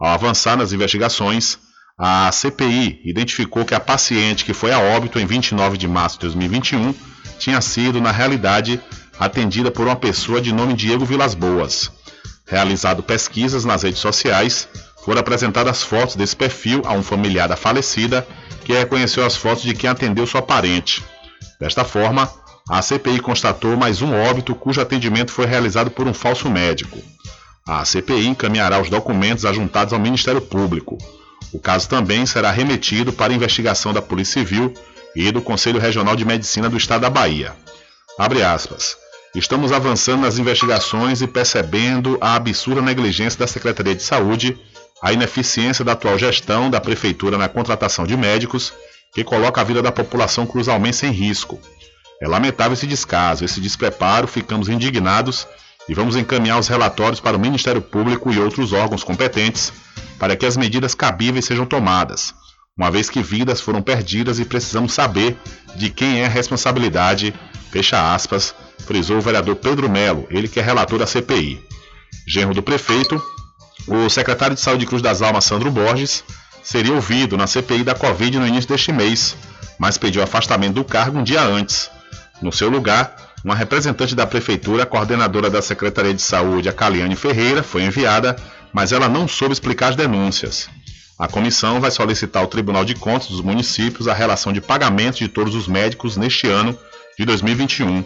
Ao avançar nas investigações, a CPI identificou que a paciente que foi a óbito em 29 de março de 2021 tinha sido, na realidade, atendida por uma pessoa de nome Diego Vilas Boas. Realizado pesquisas nas redes sociais, foram apresentadas fotos desse perfil a um familiar da falecida, que reconheceu as fotos de quem atendeu sua parente. Desta forma, a CPI constatou mais um óbito cujo atendimento foi realizado por um falso médico. A CPI encaminhará os documentos ajuntados ao Ministério Público. O caso também será remetido para investigação da Polícia Civil e do Conselho Regional de Medicina do Estado da Bahia. Estamos avançando nas investigações e percebendo a absurda negligência da Secretaria de Saúde, a ineficiência da atual gestão da Prefeitura na contratação de médicos, que coloca a vida da população cruzalmente em risco. É lamentável esse descaso, esse despreparo, ficamos indignados e vamos encaminhar os relatórios para o Ministério Público e outros órgãos competentes para que as medidas cabíveis sejam tomadas uma vez que vidas foram perdidas e precisamos saber de quem é a responsabilidade, fecha aspas, frisou o vereador Pedro Melo, ele que é relator da CPI. Genro do prefeito, o secretário de Saúde Cruz das Almas, Sandro Borges, seria ouvido na CPI da Covid no início deste mês, mas pediu afastamento do cargo um dia antes. No seu lugar, uma representante da prefeitura, coordenadora da Secretaria de Saúde, a Caliane Ferreira, foi enviada, mas ela não soube explicar as denúncias. A comissão vai solicitar ao Tribunal de Contas dos municípios a relação de pagamento de todos os médicos neste ano de 2021.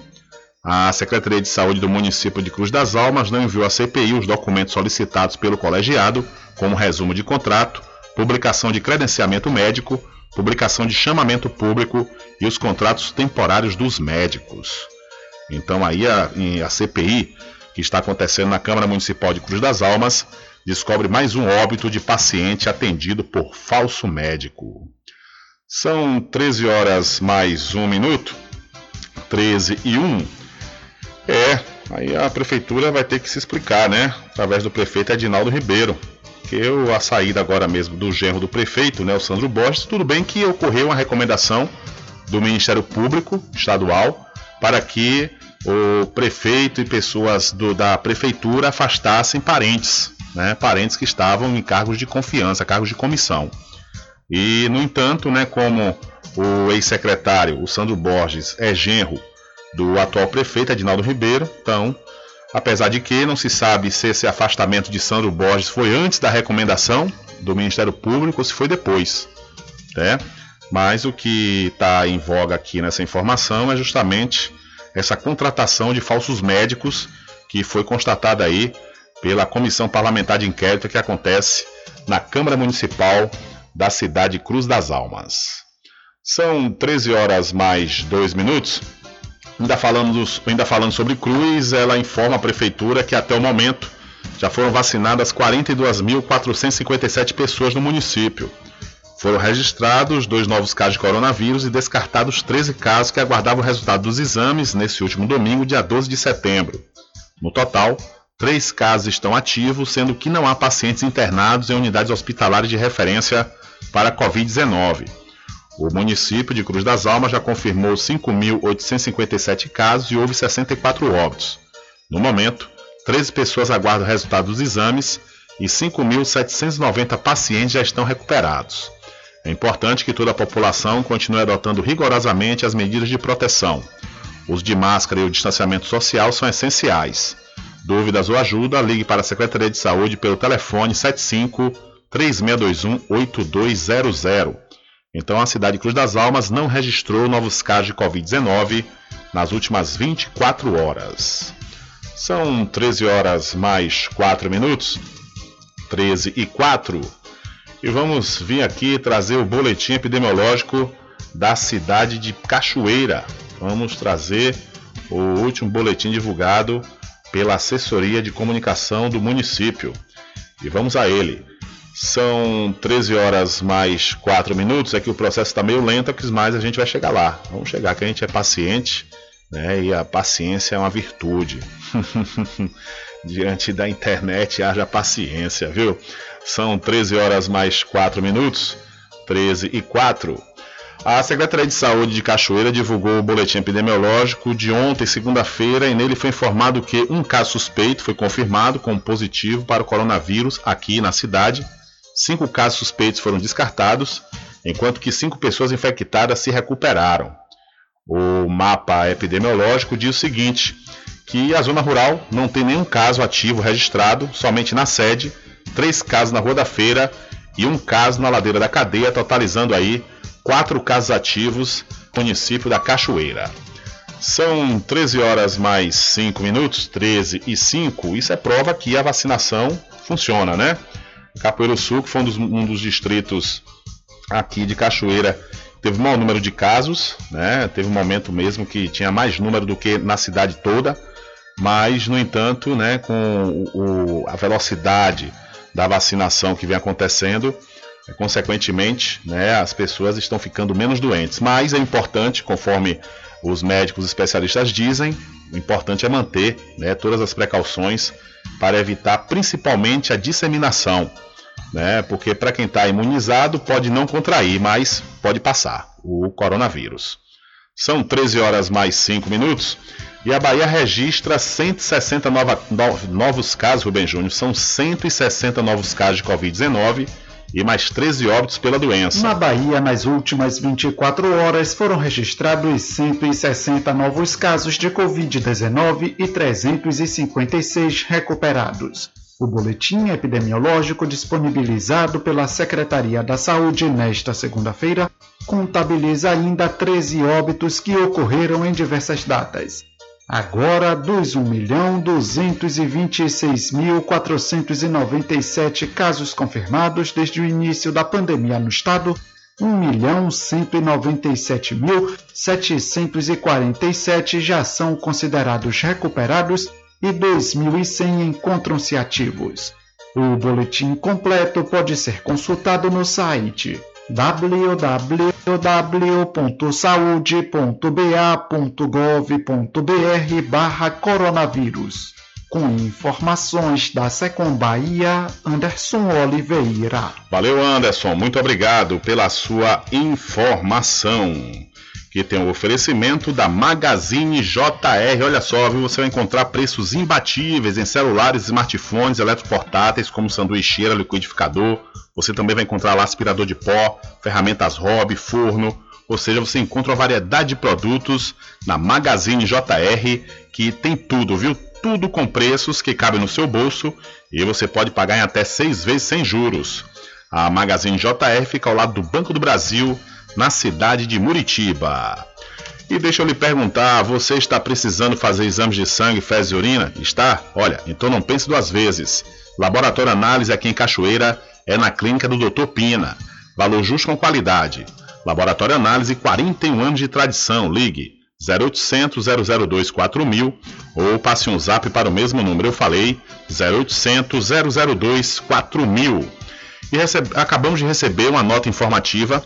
A Secretaria de Saúde do município de Cruz das Almas não enviou à CPI os documentos solicitados pelo colegiado, como resumo de contrato, publicação de credenciamento médico, publicação de chamamento público e os contratos temporários dos médicos. Então aí a, a CPI que está acontecendo na Câmara Municipal de Cruz das Almas descobre mais um óbito de paciente atendido por falso médico. São 13 horas mais um minuto. 13 e 1. É, aí a prefeitura vai ter que se explicar, né? Através do prefeito Edinaldo Ribeiro. Que eu, a saída agora mesmo do genro do prefeito, né, o Sandro Borges, tudo bem que ocorreu uma recomendação do Ministério Público Estadual para que o prefeito e pessoas do, da prefeitura afastassem parentes, né, parentes que estavam em cargos de confiança, cargos de comissão. E, no entanto, né, como o ex-secretário, o Sandro Borges, é genro do atual prefeito, Edinaldo Ribeiro, então, apesar de que não se sabe se esse afastamento de Sandro Borges foi antes da recomendação do Ministério Público ou se foi depois, né? Mas o que está em voga aqui nessa informação é justamente essa contratação de falsos médicos que foi constatada aí pela Comissão Parlamentar de Inquérito que acontece na Câmara Municipal da cidade Cruz das Almas. São 13 horas mais 2 minutos. Ainda falando, ainda falando sobre Cruz, ela informa a prefeitura que até o momento já foram vacinadas 42.457 pessoas no município. Foram registrados dois novos casos de coronavírus e descartados 13 casos que aguardavam o resultado dos exames nesse último domingo, dia 12 de setembro. No total, três casos estão ativos, sendo que não há pacientes internados em unidades hospitalares de referência para a Covid-19. O município de Cruz das Almas já confirmou 5.857 casos e houve 64 óbitos. No momento, 13 pessoas aguardam o resultado dos exames e 5.790 pacientes já estão recuperados. É importante que toda a população continue adotando rigorosamente as medidas de proteção. O uso de máscara e o distanciamento social são essenciais. Dúvidas ou ajuda, ligue para a Secretaria de Saúde pelo telefone 75 3621 8200. Então a cidade de Cruz das Almas não registrou novos casos de Covid-19 nas últimas 24 horas. São 13 horas mais 4 minutos. 13 e 4. E vamos vir aqui trazer o boletim epidemiológico da cidade de Cachoeira. Vamos trazer o último boletim divulgado pela assessoria de comunicação do município. E vamos a ele. São 13 horas mais 4 minutos. É que o processo está meio lento, mas a gente vai chegar lá. Vamos chegar, que a gente é paciente, né? E a paciência é uma virtude. Diante da internet, haja paciência, viu? São 13 horas mais 4 minutos. 13 e 4. A Secretaria de Saúde de Cachoeira divulgou o boletim epidemiológico de ontem, segunda-feira, e nele foi informado que um caso suspeito foi confirmado como positivo para o coronavírus aqui na cidade. Cinco casos suspeitos foram descartados, enquanto que cinco pessoas infectadas se recuperaram. O mapa epidemiológico diz o seguinte: que a zona rural não tem nenhum caso ativo registrado, somente na sede três casos na Rua da Feira e um caso na Ladeira da Cadeia, totalizando aí quatro casos ativos no município da Cachoeira. São 13 horas mais 5 minutos, 13 e 5. Isso é prova que a vacinação funciona, né? Capoeiro Sul, que foi um dos, um dos distritos aqui de Cachoeira, teve o maior número de casos, né? Teve um momento mesmo que tinha mais número do que na cidade toda, mas, no entanto, né, com o, a velocidade da vacinação que vem acontecendo, é, consequentemente, né, as pessoas estão ficando menos doentes. Mas é importante, conforme os médicos especialistas dizem, o importante é manter né, todas as precauções para evitar principalmente a disseminação. Né, porque para quem está imunizado pode não contrair, mas pode passar o coronavírus. São 13 horas mais 5 minutos. E a Bahia registra 160 nova, no, novos casos, Rubem Júnior. São 160 novos casos de Covid-19 e mais 13 óbitos pela doença. Na Bahia, nas últimas 24 horas, foram registrados 160 novos casos de Covid-19 e 356 recuperados. O boletim epidemiológico disponibilizado pela Secretaria da Saúde nesta segunda-feira contabiliza ainda 13 óbitos que ocorreram em diversas datas. Agora, dos 1.226.497 casos confirmados desde o início da pandemia no estado, 1.197.747 já são considerados recuperados e 2.100 encontram-se ativos. O boletim completo pode ser consultado no site www.saude.ba.gov.br barra coronavírus. Com informações da Secom Bahia, Anderson Oliveira. Valeu, Anderson. Muito obrigado pela sua informação. Que tem o oferecimento da Magazine JR. Olha só, viu? Você vai encontrar preços imbatíveis em celulares, smartphones, eletroportáteis, como sanduicheira, liquidificador. Você também vai encontrar lá aspirador de pó, ferramentas hobby, forno. Ou seja, você encontra uma variedade de produtos na Magazine JR que tem tudo, viu? Tudo com preços que cabem no seu bolso e você pode pagar em até seis vezes sem juros. A Magazine JR fica ao lado do Banco do Brasil na cidade de Muritiba. E deixa eu lhe perguntar, você está precisando fazer exames de sangue, fezes e urina? Está? Olha, então não pense duas vezes. Laboratório Análise aqui em Cachoeira é na clínica do Dr. Pina. Valor justo com qualidade. Laboratório Análise, 41 anos de tradição. Ligue 0800 002 4000 ou passe um zap para o mesmo número. Eu falei 0800 002 4000. E recebe, acabamos de receber uma nota informativa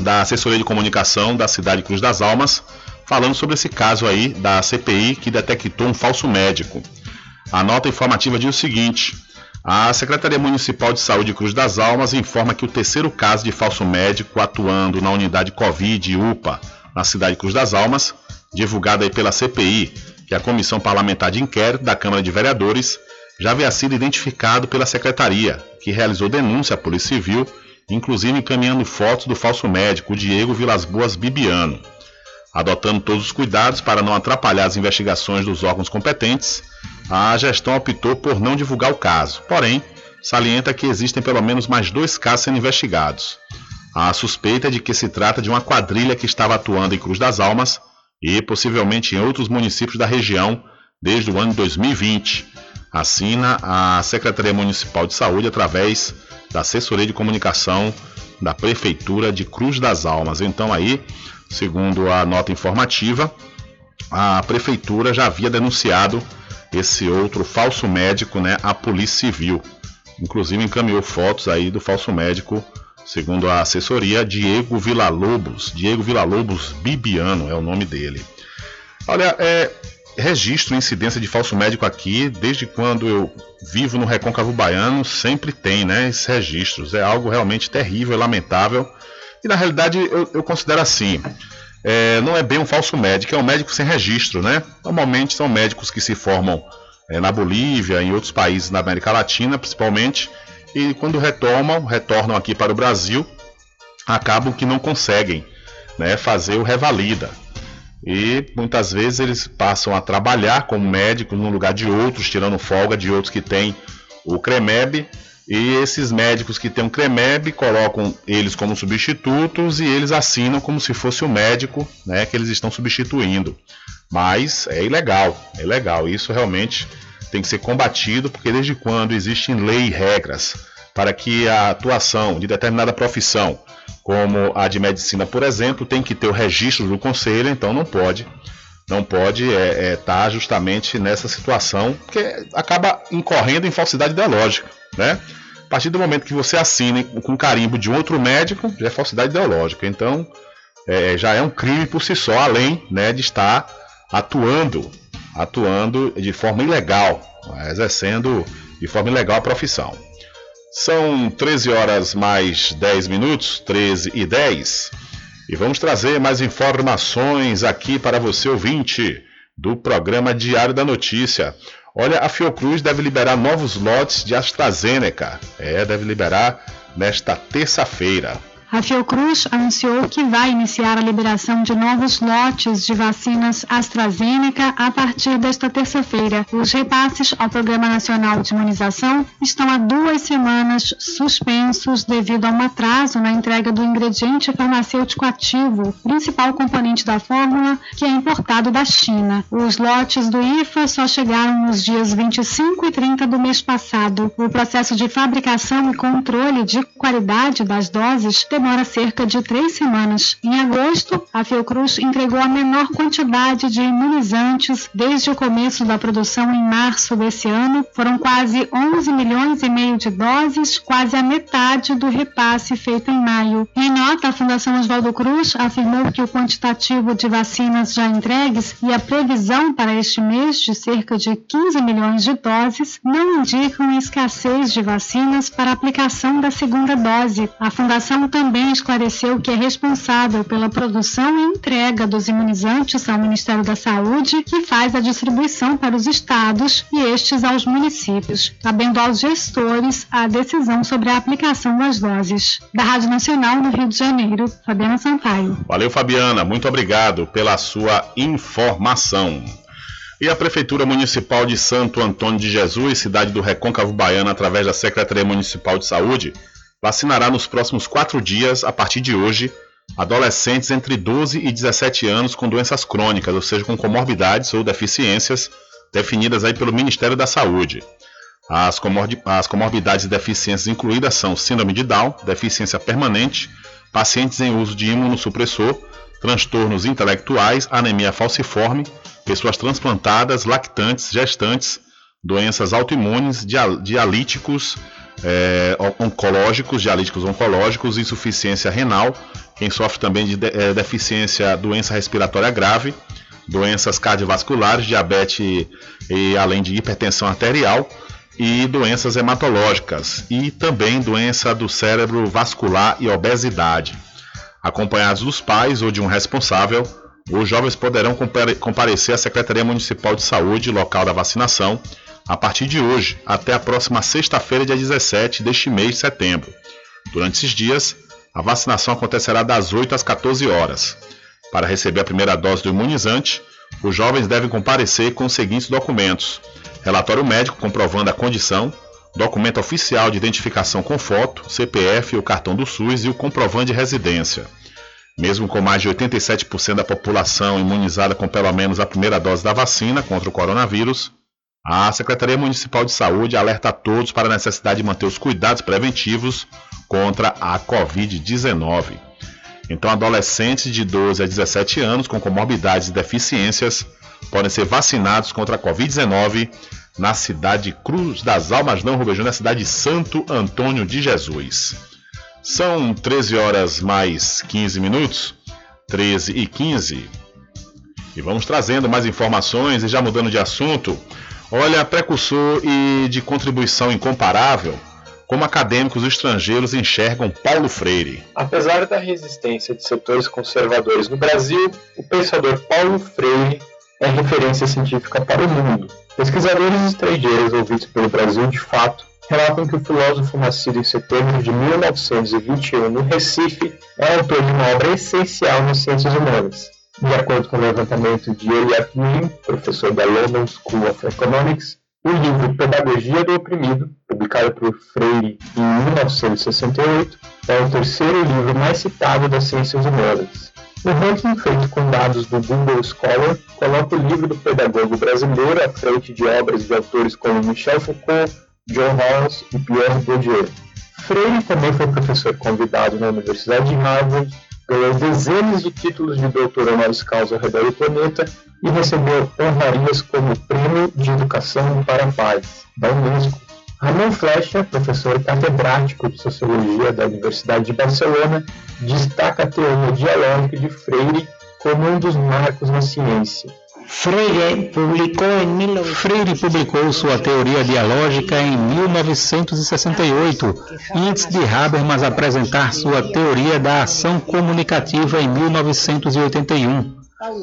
da assessoria de comunicação da cidade Cruz das Almas, falando sobre esse caso aí da CPI que detectou um falso médico. A nota informativa diz o seguinte: a Secretaria Municipal de Saúde Cruz das Almas informa que o terceiro caso de falso médico atuando na unidade Covid UPA na cidade Cruz das Almas, divulgada aí pela CPI, que é a Comissão Parlamentar de Inquérito da Câmara de Vereadores, já havia sido identificado pela Secretaria, que realizou denúncia à Polícia Civil inclusive encaminhando fotos do falso médico Diego Vilas Boas Bibiano. Adotando todos os cuidados para não atrapalhar as investigações dos órgãos competentes, a gestão optou por não divulgar o caso. Porém, salienta que existem pelo menos mais dois casos sendo investigados. A suspeita é de que se trata de uma quadrilha que estava atuando em Cruz das Almas e possivelmente em outros municípios da região desde o ano 2020. Assina a Secretaria Municipal de Saúde através da assessoria de comunicação da Prefeitura de Cruz das Almas. Então, aí, segundo a nota informativa, a Prefeitura já havia denunciado esse outro falso médico né, à Polícia Civil. Inclusive encaminhou fotos aí do falso médico, segundo a assessoria, Diego Villa-Lobos. Diego Villa-Lobos Bibiano é o nome dele. Olha, é, registro incidência de falso médico aqui, desde quando eu vivo no Recôncavo Baiano, sempre tem, né, esses registros. É algo realmente terrível, lamentável. E na realidade eu, eu considero assim, é, não é bem um falso médico, é um médico sem registro, né? Normalmente são médicos que se formam é, na Bolívia, em outros países da América Latina, principalmente, e quando retornam, retornam aqui para o Brasil, acabam que não conseguem né, fazer o revalida e muitas vezes eles passam a trabalhar como médicos no lugar de outros, tirando folga de outros que têm o CREMEB. E esses médicos que têm o CREMEB colocam eles como substitutos e eles assinam como se fosse o médico né, que eles estão substituindo. Mas é ilegal, é ilegal. Isso realmente tem que ser combatido, porque desde quando existem lei e regras para que a atuação de determinada profissão como a de medicina, por exemplo, tem que ter o registro do conselho, então não pode não pode estar é, é, tá justamente nessa situação, porque acaba incorrendo em falsidade ideológica, né? A partir do momento que você assina com carimbo de outro médico, já é falsidade ideológica. Então, é, já é um crime por si só, além né, de estar atuando, atuando de forma ilegal, exercendo de forma ilegal a profissão. São 13 horas mais 10 minutos, 13 e 10. E vamos trazer mais informações aqui para você ouvinte do programa Diário da Notícia. Olha, a Fiocruz deve liberar novos lotes de AstraZeneca. É, deve liberar nesta terça-feira. A Fiocruz anunciou que vai iniciar a liberação de novos lotes de vacinas AstraZeneca a partir desta terça-feira. Os repasses ao Programa Nacional de Imunização estão há duas semanas suspensos devido a um atraso na entrega do ingrediente farmacêutico ativo, principal componente da fórmula, que é importado da China. Os lotes do IFA só chegaram nos dias 25 e 30 do mês passado. O processo de fabricação e controle de qualidade das doses demora cerca de três semanas. Em agosto, a Fiocruz entregou a menor quantidade de imunizantes desde o começo da produção em março desse ano. Foram quase 11 milhões e meio de doses, quase a metade do repasse feito em maio. Em nota, a Fundação Oswaldo Cruz afirmou que o quantitativo de vacinas já entregues e a previsão para este mês de cerca de 15 milhões de doses não indicam escassez de vacinas para aplicação da segunda dose. A Fundação também também esclareceu que é responsável pela produção e entrega dos imunizantes ao Ministério da Saúde, que faz a distribuição para os estados e estes aos municípios, cabendo aos gestores a decisão sobre a aplicação das doses. Da Rádio Nacional no Rio de Janeiro, Fabiana Sampaio. Valeu, Fabiana. Muito obrigado pela sua informação. E a Prefeitura Municipal de Santo Antônio de Jesus, cidade do Recôncavo Baiano, através da Secretaria Municipal de Saúde, vacinará nos próximos quatro dias, a partir de hoje, adolescentes entre 12 e 17 anos com doenças crônicas, ou seja, com comorbidades ou deficiências definidas aí pelo Ministério da Saúde. As, comorbidades e deficiências incluídas são síndrome de Down, deficiência permanente, pacientes em uso de imunossupressor, transtornos intelectuais, anemia falciforme, pessoas transplantadas, lactantes, gestantes, doenças autoimunes, dialíticos, é, oncológicos, dialíticos oncológicos, insuficiência renal, quem sofre também de, de é, deficiência, doença respiratória grave, doenças cardiovasculares, diabetes e além de hipertensão arterial e doenças hematológicas e também doença do cérebro vascular e obesidade. Acompanhados dos pais ou de um responsável, os jovens poderão comparecer à Secretaria Municipal de Saúde, local da vacinação, a partir de hoje até a próxima sexta-feira, dia 17 deste mês de setembro. Durante esses dias, a vacinação acontecerá das 8 às 14 horas. Para receber a primeira dose do imunizante, os jovens devem comparecer com os seguintes documentos: relatório médico comprovando a condição, documento oficial de identificação com foto, CPF, o cartão do SUS e o comprovante de residência. Mesmo com mais de 87% da população imunizada com pelo menos a primeira dose da vacina contra o coronavírus, a Secretaria Municipal de Saúde alerta a todos para a necessidade de manter os cuidados preventivos contra a Covid-19. Então, adolescentes de 12 a 17 anos com comorbidades e deficiências podem ser vacinados contra a Covid-19 na cidade Cruz das Almas, não, Rubem na cidade de Santo Antônio de Jesus. São 13 horas mais 15 minutos, 13 e 15. E vamos trazendo mais informações e já mudando de assunto. Olha, precursor e de contribuição incomparável, como acadêmicos estrangeiros enxergam Paulo Freire. Apesar da resistência de setores conservadores no Brasil, o pensador Paulo Freire é referência científica para o mundo. Pesquisadores estrangeiros ouvidos pelo Brasil, de fato, relatam que o filósofo nascido em setembro de 1921 no Recife é autor de uma obra essencial nas ciências humanas. De acordo com o levantamento de Eliot Green, professor da London School of Economics, o livro Pedagogia do Oprimido, publicado por Freire em 1968, é o terceiro livro mais citado das ciências humanas. O ranking feito com dados do Google Scholar coloca o livro do pedagogo brasileiro à frente de obras de autores como Michel Foucault, John Rawls e Pierre Bourdieu. Freire também foi professor convidado na Universidade de Harvard, ganhou dezenas de títulos de doutor honoris causa ao redor do planeta e recebeu honrarias como Prêmio de Educação para a Paz, da Unesco. Ramon Flecha, professor catedrático de Sociologia da Universidade de Barcelona, destaca a teoria dialógica de Freire como um dos marcos na ciência Freire publicou, em Freire publicou sua teoria dialógica em 1968, antes de Habermas apresentar sua teoria da ação comunicativa em 1981.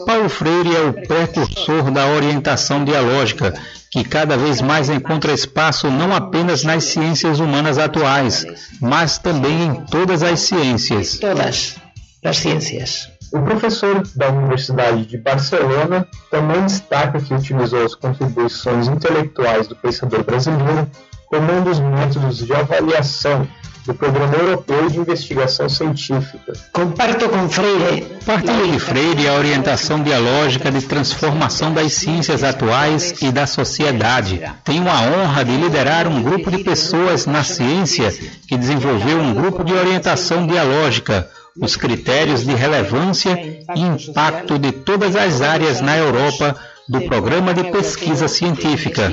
Paulo Freire é o precursor da orientação dialógica, que cada vez mais encontra espaço não apenas nas ciências humanas atuais, mas também em todas as ciências. Todas as ciências. O professor da Universidade de Barcelona também destaca que utilizou as contribuições intelectuais do pensador brasileiro como um dos métodos de avaliação do Programa Europeu de Investigação Científica. Comparto com Freire. Partilho de Freire a orientação dialógica de transformação das ciências atuais e da sociedade. Tenho a honra de liderar um grupo de pessoas na ciência que desenvolveu um grupo de orientação dialógica os critérios de relevância e impacto de todas as áreas na Europa do Programa de Pesquisa Científica.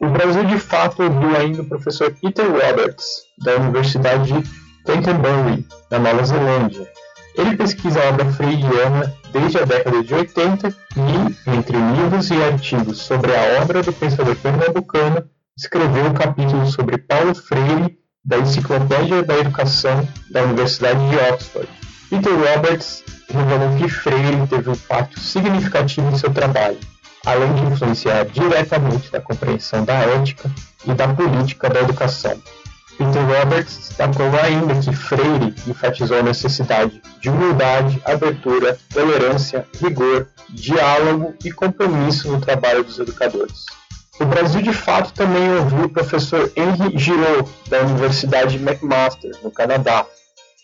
O Brasil, de fato, ouviu ainda o professor Peter Roberts, da Universidade de Canterbury, na Nova Zelândia. Ele pesquisa a obra freiriana desde a década de 80 e, entre livros e artigos sobre a obra do pensador pernambucano, escreveu um capítulo sobre Paulo Freire da Enciclopédia da Educação da Universidade de Oxford. Peter Roberts revelou que Freire teve um impacto significativo em seu trabalho, além de influenciar diretamente na compreensão da ética e da política da educação. Peter Roberts destacou ainda que Freire enfatizou a necessidade de humildade, abertura, tolerância, rigor, diálogo e compromisso no trabalho dos educadores. O Brasil, de fato, também ouviu o professor Henry Giraud, da Universidade McMaster, no Canadá.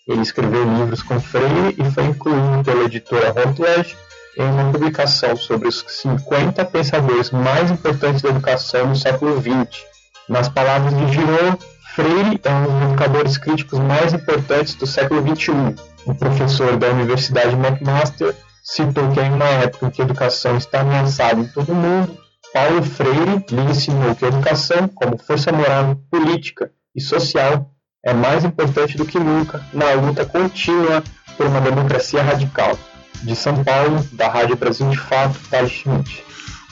Ele escreveu livros com Freire e foi incluído pela editora Routledge em uma publicação sobre os 50 pensadores mais importantes da educação no século XX. Nas palavras de Giraud, Freire é um dos educadores críticos mais importantes do século XXI. O professor da Universidade McMaster citou que em uma época em que a educação está ameaçada em todo o mundo, Paulo Freire lhe ensinou que a educação, como força moral, política e social, é mais importante do que nunca na luta contínua por uma democracia radical. De São Paulo, da Rádio Brasil de Fato, Taio Schmidt.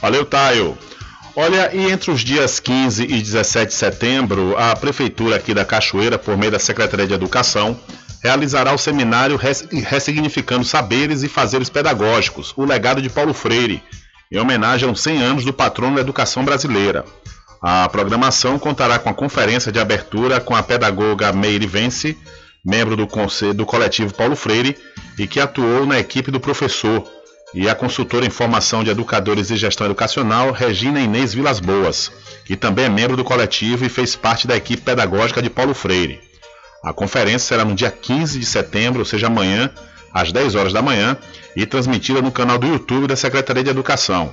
Valeu, Taio. Olha, e entre os dias 15 e 17 de setembro, a Prefeitura aqui da Cachoeira, por meio da Secretaria de Educação, realizará o seminário Ressignificando Saberes e Fazeres Pedagógicos, o legado de Paulo Freire, em homenagem aos 100 anos do patrono da educação brasileira. A programação contará com a conferência de abertura com a pedagoga Meire Vence, membro do, conselho, do coletivo Paulo Freire e que atuou na equipe do professor, e a consultora em formação de educadores e gestão educacional Regina Inês Vilas Boas, que também é membro do coletivo e fez parte da equipe pedagógica de Paulo Freire. A conferência será no dia 15 de setembro, ou seja, amanhã, às 10 horas da manhã, e transmitida no canal do YouTube da Secretaria de Educação.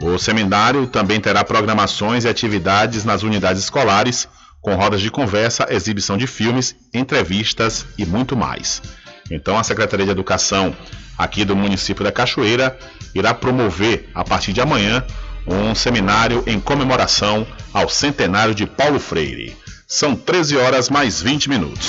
O seminário também terá programações e atividades nas unidades escolares, com rodas de conversa, exibição de filmes, entrevistas e muito mais. Então, a Secretaria de Educação aqui do município da Cachoeira irá promover, a partir de amanhã, um seminário em comemoração ao centenário de Paulo Freire. São 13 horas mais 20 minutos.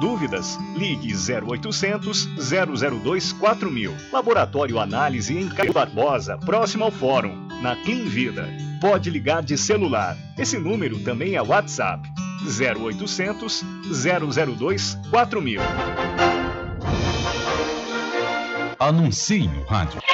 Dúvidas? Ligue 0800 002 4000. Laboratório Análise em Caio Barbosa, próximo ao Fórum, na Clean Vida. Pode ligar de celular. Esse número também é WhatsApp. 0800 002 4000. Anuncie no rádio.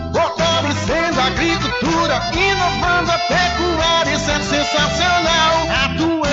Fortalecendo a agricultura, inovando a pecuária, isso é sensacional.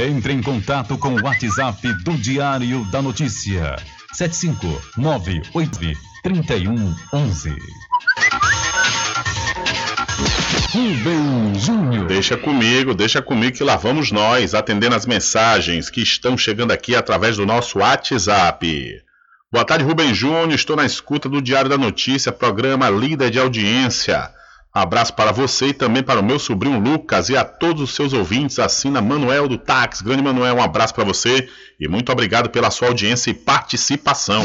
Entre em contato com o WhatsApp do Diário da Notícia. 759-83111. Rubem Júnior. Deixa comigo, deixa comigo que lá vamos nós, atendendo as mensagens que estão chegando aqui através do nosso WhatsApp. Boa tarde, Rubem Júnior. Estou na escuta do Diário da Notícia, programa líder de audiência. Abraço para você e também para o meu sobrinho Lucas e a todos os seus ouvintes. Assina Manuel do Táxi. Grande Manuel, um abraço para você e muito obrigado pela sua audiência e participação.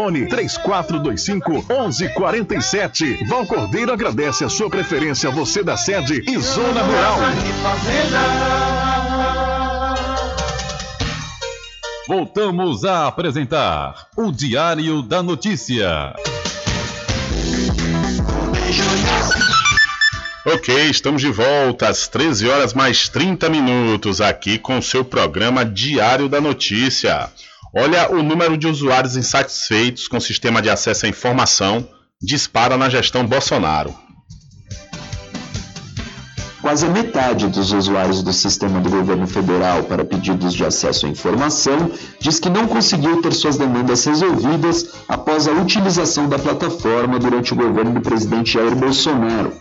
3425 1147. Val Cordeiro agradece a sua preferência, você da sede e Zona Rural. Voltamos a apresentar o Diário da Notícia. Ok, estamos de volta às 13 horas mais 30 minutos aqui com o seu programa Diário da Notícia. Olha, o número de usuários insatisfeitos com o sistema de acesso à informação dispara na gestão Bolsonaro. Quase metade dos usuários do sistema do governo federal para pedidos de acesso à informação diz que não conseguiu ter suas demandas resolvidas após a utilização da plataforma durante o governo do presidente Jair Bolsonaro.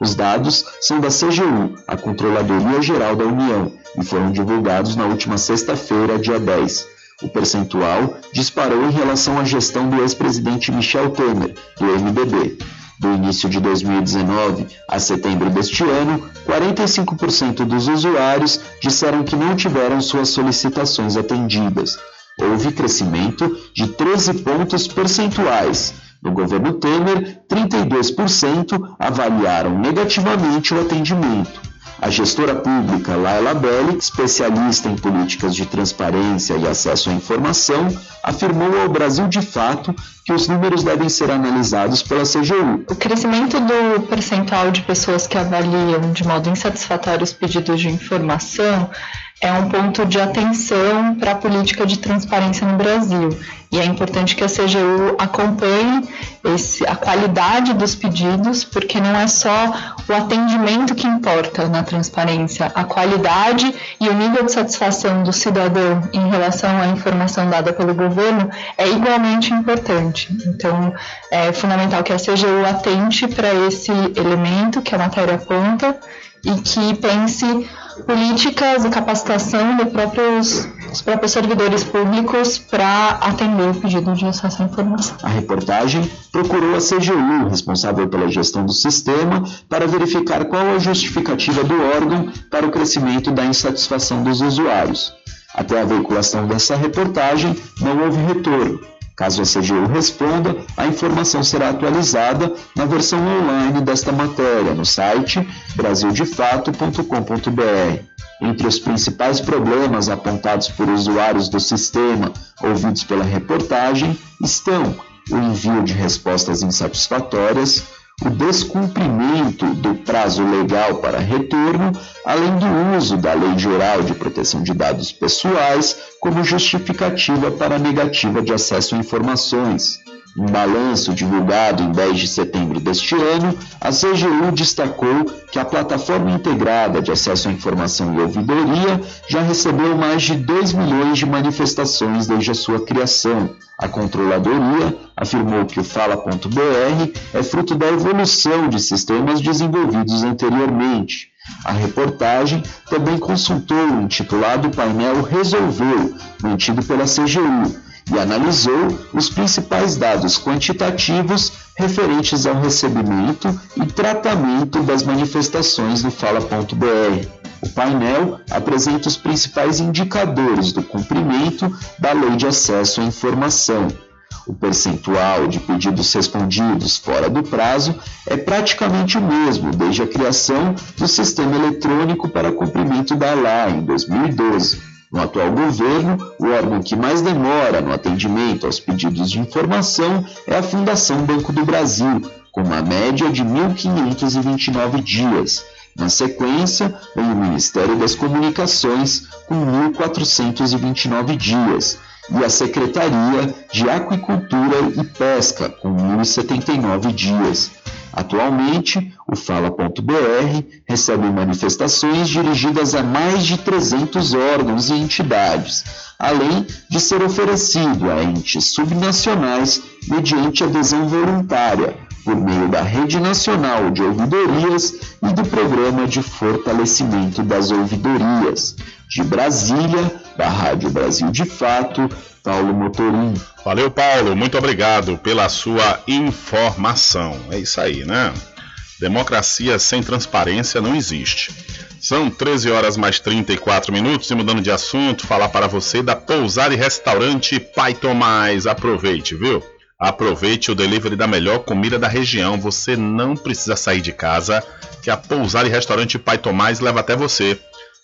Os dados são da CGU, a Controladoria Geral da União, e foram divulgados na última sexta-feira, dia 10. O percentual disparou em relação à gestão do ex-presidente Michel Temer, do MDB. Do início de 2019 a setembro deste ano, 45% dos usuários disseram que não tiveram suas solicitações atendidas. Houve crescimento de 13 pontos percentuais. No governo Temer, 32% avaliaram negativamente o atendimento. A gestora pública Laila Belli, especialista em políticas de transparência e acesso à informação, afirmou ao Brasil de Fato que os números devem ser analisados pela CGU. O crescimento do percentual de pessoas que avaliam de modo insatisfatório os pedidos de informação é um ponto de atenção para a política de transparência no Brasil. E é importante que a CGU acompanhe esse, a qualidade dos pedidos, porque não é só o atendimento que importa na transparência, a qualidade e o nível de satisfação do cidadão em relação à informação dada pelo governo é igualmente importante. Então, é fundamental que a CGU atente para esse elemento que a matéria aponta e que pense políticas e capacitação dos próprios, dos próprios servidores públicos para atender o pedido de acesso à informação. A reportagem procurou a CGU, responsável pela gestão do sistema, para verificar qual a justificativa do órgão para o crescimento da insatisfação dos usuários. Até a veiculação dessa reportagem, não houve retorno. Caso a CGU responda, a informação será atualizada na versão online desta matéria no site brasildefato.com.br. Entre os principais problemas apontados por usuários do sistema ouvidos pela reportagem estão o envio de respostas insatisfatórias, o descumprimento do prazo legal para retorno, além do uso da Lei Geral de Proteção de Dados Pessoais como justificativa para a negativa de acesso a informações. Em balanço divulgado em 10 de setembro deste ano, a CGU destacou que a Plataforma Integrada de Acesso à Informação e Ouvidoria já recebeu mais de 2 milhões de manifestações desde a sua criação. A controladoria afirmou que o Fala.br é fruto da evolução de sistemas desenvolvidos anteriormente. A reportagem também consultou o intitulado painel Resolveu, mantido pela CGU, e analisou os principais dados quantitativos referentes ao recebimento e tratamento das manifestações do Fala.br. O painel apresenta os principais indicadores do cumprimento da Lei de Acesso à Informação. O percentual de pedidos respondidos fora do prazo é praticamente o mesmo desde a criação do Sistema Eletrônico para Cumprimento da LA em 2012. No atual governo, o órgão que mais demora no atendimento aos pedidos de informação é a Fundação Banco do Brasil, com uma média de 1.529 dias. Na sequência, vem o Ministério das Comunicações, com 1.429 dias, e a Secretaria de Aquicultura e Pesca, com 1.079 dias. Atualmente, o Fala.br recebe manifestações dirigidas a mais de 300 órgãos e entidades, além de ser oferecido a entes subnacionais mediante adesão voluntária, por meio da Rede Nacional de Ouvidorias e do Programa de Fortalecimento das Ouvidorias. De Brasília, da Rádio Brasil de Fato, Paulo Motorim. Valeu, Paulo. Muito obrigado pela sua informação. É isso aí, né? Democracia sem transparência não existe. São 13 horas mais 34 minutos e mudando de assunto, falar para você da Pousar e Restaurante Pai Tomás. Aproveite, viu? Aproveite o delivery da melhor comida da região. Você não precisa sair de casa, que a Pousar e Restaurante Pai Tomás leva até você.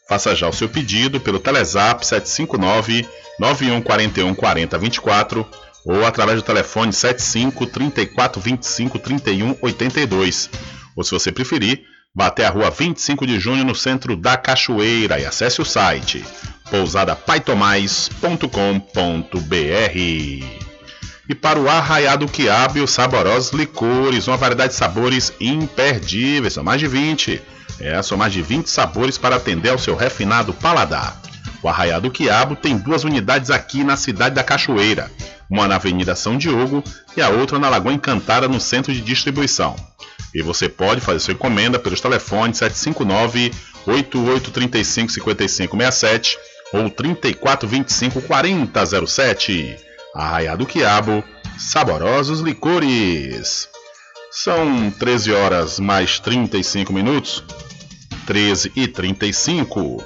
Faça já o seu pedido pelo Telezap 759 9141 4024 ou através do telefone 75 34 25 31 82. Ou se você preferir, vá até a rua 25 de junho no centro da Cachoeira e acesse o site pousadapaitomais.com.br. E para o arraiado quiabo os saborosos licores, uma variedade de sabores imperdíveis, são mais de 20 é, são mais de 20 sabores para atender ao seu refinado paladar. O Arraiá do Quiabo tem duas unidades aqui na cidade da Cachoeira, uma na Avenida São Diogo e a outra na Lagoa Encantada, no centro de distribuição. E você pode fazer sua encomenda pelos telefones 759 8835 5567 ou 3425 4007. Arraiá do Quiabo, saborosos licores. São 13 horas mais 35 minutos. 13 e 35.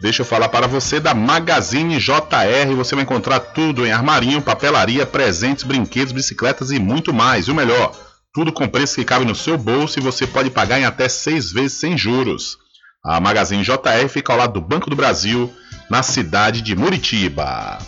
Deixa eu falar para você da Magazine JR. Você vai encontrar tudo em armarinho, papelaria, presentes, brinquedos, bicicletas e muito mais. E o melhor, tudo com preço que cabe no seu bolso e você pode pagar em até seis vezes sem juros. A Magazine JR fica ao lado do Banco do Brasil, na cidade de Muritiba.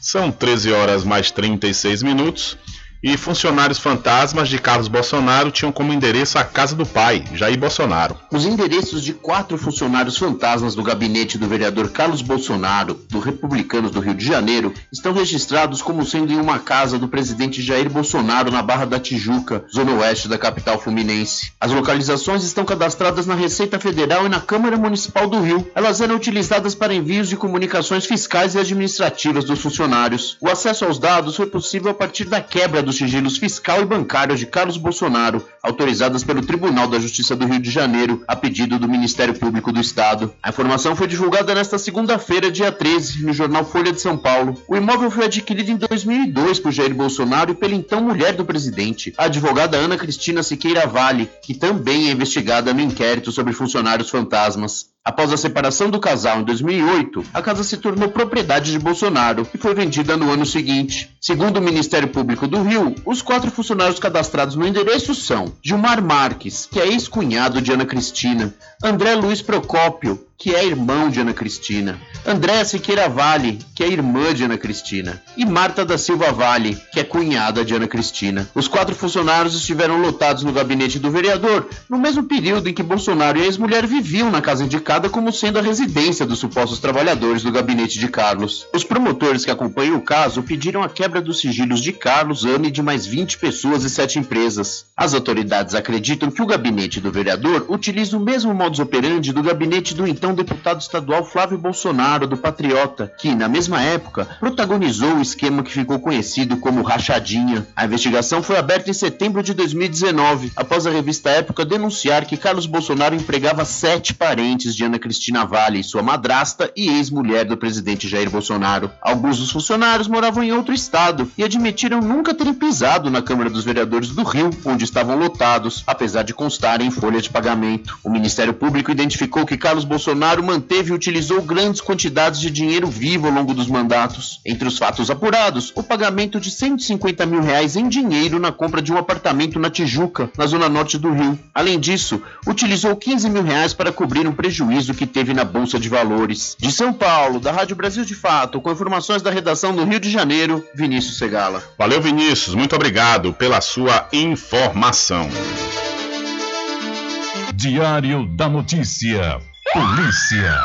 São 13 horas mais 36 minutos. E funcionários fantasmas de Carlos Bolsonaro tinham como endereço a casa do pai, Jair Bolsonaro. Os endereços de quatro funcionários fantasmas do gabinete do vereador Carlos Bolsonaro, do Republicanos do Rio de Janeiro, estão registrados como sendo em uma casa do presidente Jair Bolsonaro na Barra da Tijuca, zona oeste da capital fluminense. As localizações estão cadastradas na Receita Federal e na Câmara Municipal do Rio. Elas eram utilizadas para envios de comunicações fiscais e administrativas dos funcionários. O acesso aos dados foi possível a partir da quebra dos sigilos fiscal e bancários de Carlos Bolsonaro, autorizadas pelo Tribunal da Justiça do Rio de Janeiro, a pedido do Ministério Público do Estado. A informação foi divulgada nesta segunda-feira, dia 13, no jornal Folha de São Paulo. O imóvel foi adquirido em 2002 por Jair Bolsonaro e pela então mulher do presidente, a advogada Ana Cristina Siqueira Vale, que também é investigada no inquérito sobre funcionários fantasmas. Após a separação do casal em 2008, a casa se tornou propriedade de Bolsonaro e foi vendida no ano seguinte. Segundo o Ministério Público do Rio, os quatro funcionários cadastrados no endereço são Gilmar Marques, que é ex-cunhado de Ana Cristina, André Luiz Procópio, que é irmão de Ana Cristina, Andréa Siqueira Vale, que é irmã de Ana Cristina, e Marta da Silva Vale, que é cunhada de Ana Cristina. Os quatro funcionários estiveram lotados no gabinete do vereador no mesmo período em que Bolsonaro e a ex-mulher viviam na casa indicada como sendo a residência dos supostos trabalhadores do gabinete de Carlos. Os promotores que acompanham o caso pediram a quebra dos sigilos de Carlos, Ana e de mais 20 pessoas e 7 empresas. As autoridades acreditam que o gabinete do vereador utiliza o mesmo modus operandi do gabinete do então deputado estadual Flávio Bolsonaro, do Patriota, que, na mesma época, protagonizou o esquema que ficou conhecido como Rachadinha. A investigação foi aberta em setembro de 2019, após a revista Época denunciar que Carlos Bolsonaro empregava sete parentes de Ana Cristina Vale, sua madrasta e ex-mulher do presidente Jair Bolsonaro. Alguns dos funcionários moravam em outro estado e admitiram nunca terem pisado na Câmara dos Vereadores do Rio, onde estavam lotados, apesar de constarem em folha de pagamento. O Ministério Público identificou que Carlos Bolsonaro manteve e utilizou grandes quantidades de dinheiro vivo ao longo dos mandatos. Entre os fatos apurados, o pagamento de 150 mil reais em dinheiro na compra de um apartamento na Tijuca, na zona norte do Rio. Além disso, utilizou 15 mil reais para cobrir um prejuízo que teve na Bolsa de Valores. De São Paulo, da Rádio Brasil de Fato, com informações da redação do Rio de Janeiro, Vinícius Segala. Valeu, Vinícius. Muito obrigado pela sua informação. Diário da Notícia. Polícia.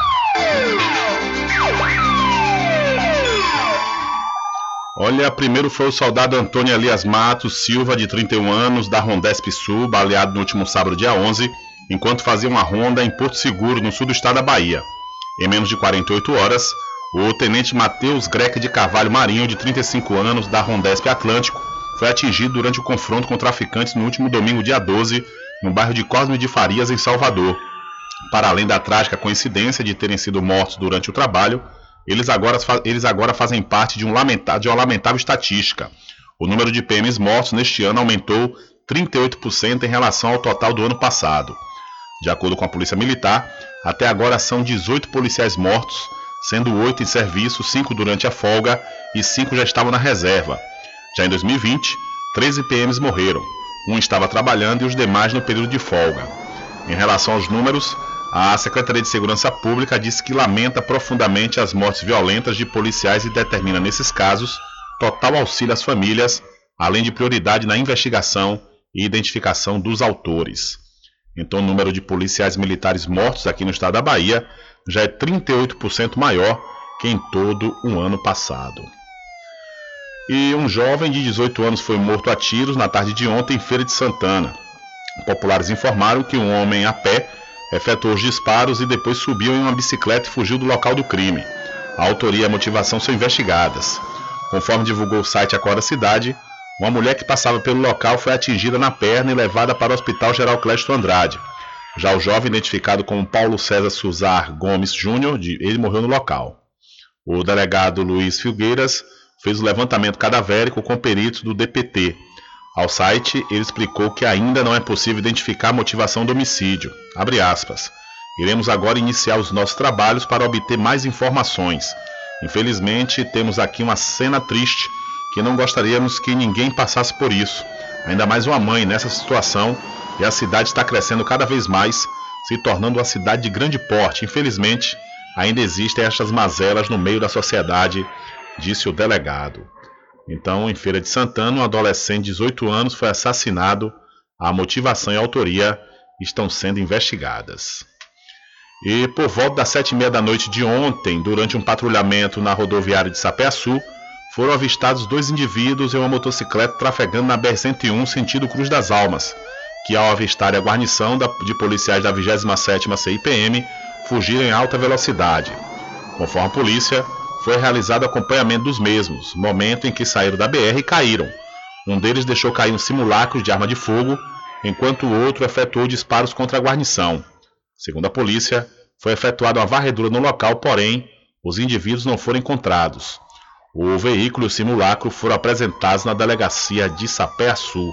Olha, primeiro foi o soldado Antônio Elias Matos Silva, de 31 anos, da Rondesp Sul, baleado no último sábado, dia 11, enquanto fazia uma ronda em Porto Seguro, no sul do estado da Bahia. Em menos de 48 horas, o tenente Matheus Greca de Carvalho Marinho, de 35 anos, da Rondesp Atlântico, foi atingido durante o confronto com traficantes no último domingo, dia 12, no bairro de Cosme de Farias, em Salvador. Para além da trágica coincidência de terem sido mortos durante o trabalho, eles agora, eles agora fazem parte de, um de uma lamentável estatística. O número de PMs mortos neste ano aumentou 38% em relação ao total do ano passado. De acordo com a Polícia Militar, até agora são 18 policiais mortos, sendo 8 em serviço, 5 durante a folga e 5 já estavam na reserva. Já em 2020, 13 PMs morreram, um estava trabalhando e os demais no período de folga. Em relação aos números, a Secretaria de Segurança Pública disse que lamenta profundamente as mortes violentas de policiais e determina, nesses casos, total auxílio às famílias, além de prioridade na investigação e identificação dos autores. Então, o número de policiais militares mortos aqui no estado da Bahia já é 38% maior que em todo o ano passado. E um jovem de 18 anos foi morto a tiros na tarde de ontem em Feira de Santana. Populares informaram que um homem a pé efetuou os disparos e depois subiu em uma bicicleta e fugiu do local do crime. A autoria e a motivação são investigadas. Conforme divulgou o site Acorda Cidade, uma mulher que passava pelo local foi atingida na perna e levada para o Hospital Geral Clésto Andrade. Já o jovem, identificado como Paulo César Suzar Gomes Júnior, ele morreu no local. O delegado Luiz Filgueiras fez o levantamento cadavérico com peritos do DPT. Ao site, ele explicou que ainda não é possível identificar a motivação do homicídio. Abre aspas. Iremos agora iniciar os nossos trabalhos para obter mais informações. Infelizmente, temos aqui uma cena triste que não gostaríamos que ninguém passasse por isso. Ainda mais uma mãe nessa situação e a cidade está crescendo cada vez mais, se tornando uma cidade de grande porte. Infelizmente, ainda existem estas mazelas no meio da sociedade, disse o delegado. Então, em Feira de Santana, um adolescente de 18 anos foi assassinado. A motivação e a autoria estão sendo investigadas. E por volta das sete e meia da noite de ontem, durante um patrulhamento na rodoviária de Sapé-Açu, foram avistados dois indivíduos em uma motocicleta trafegando na BR-101 sentido Cruz das Almas, que ao avistar a guarnição de policiais da 27ª CIPM, fugiram em alta velocidade. Conforme a polícia, foi realizado acompanhamento dos mesmos, momento em que saíram da BR e caíram. Um deles deixou cair um simulacro de arma de fogo, enquanto o outro efetuou disparos contra a guarnição. Segundo a polícia, foi efetuada uma varredura no local, porém, os indivíduos não foram encontrados. O veículo e o simulacro foram apresentados na delegacia de Sapé-Açu.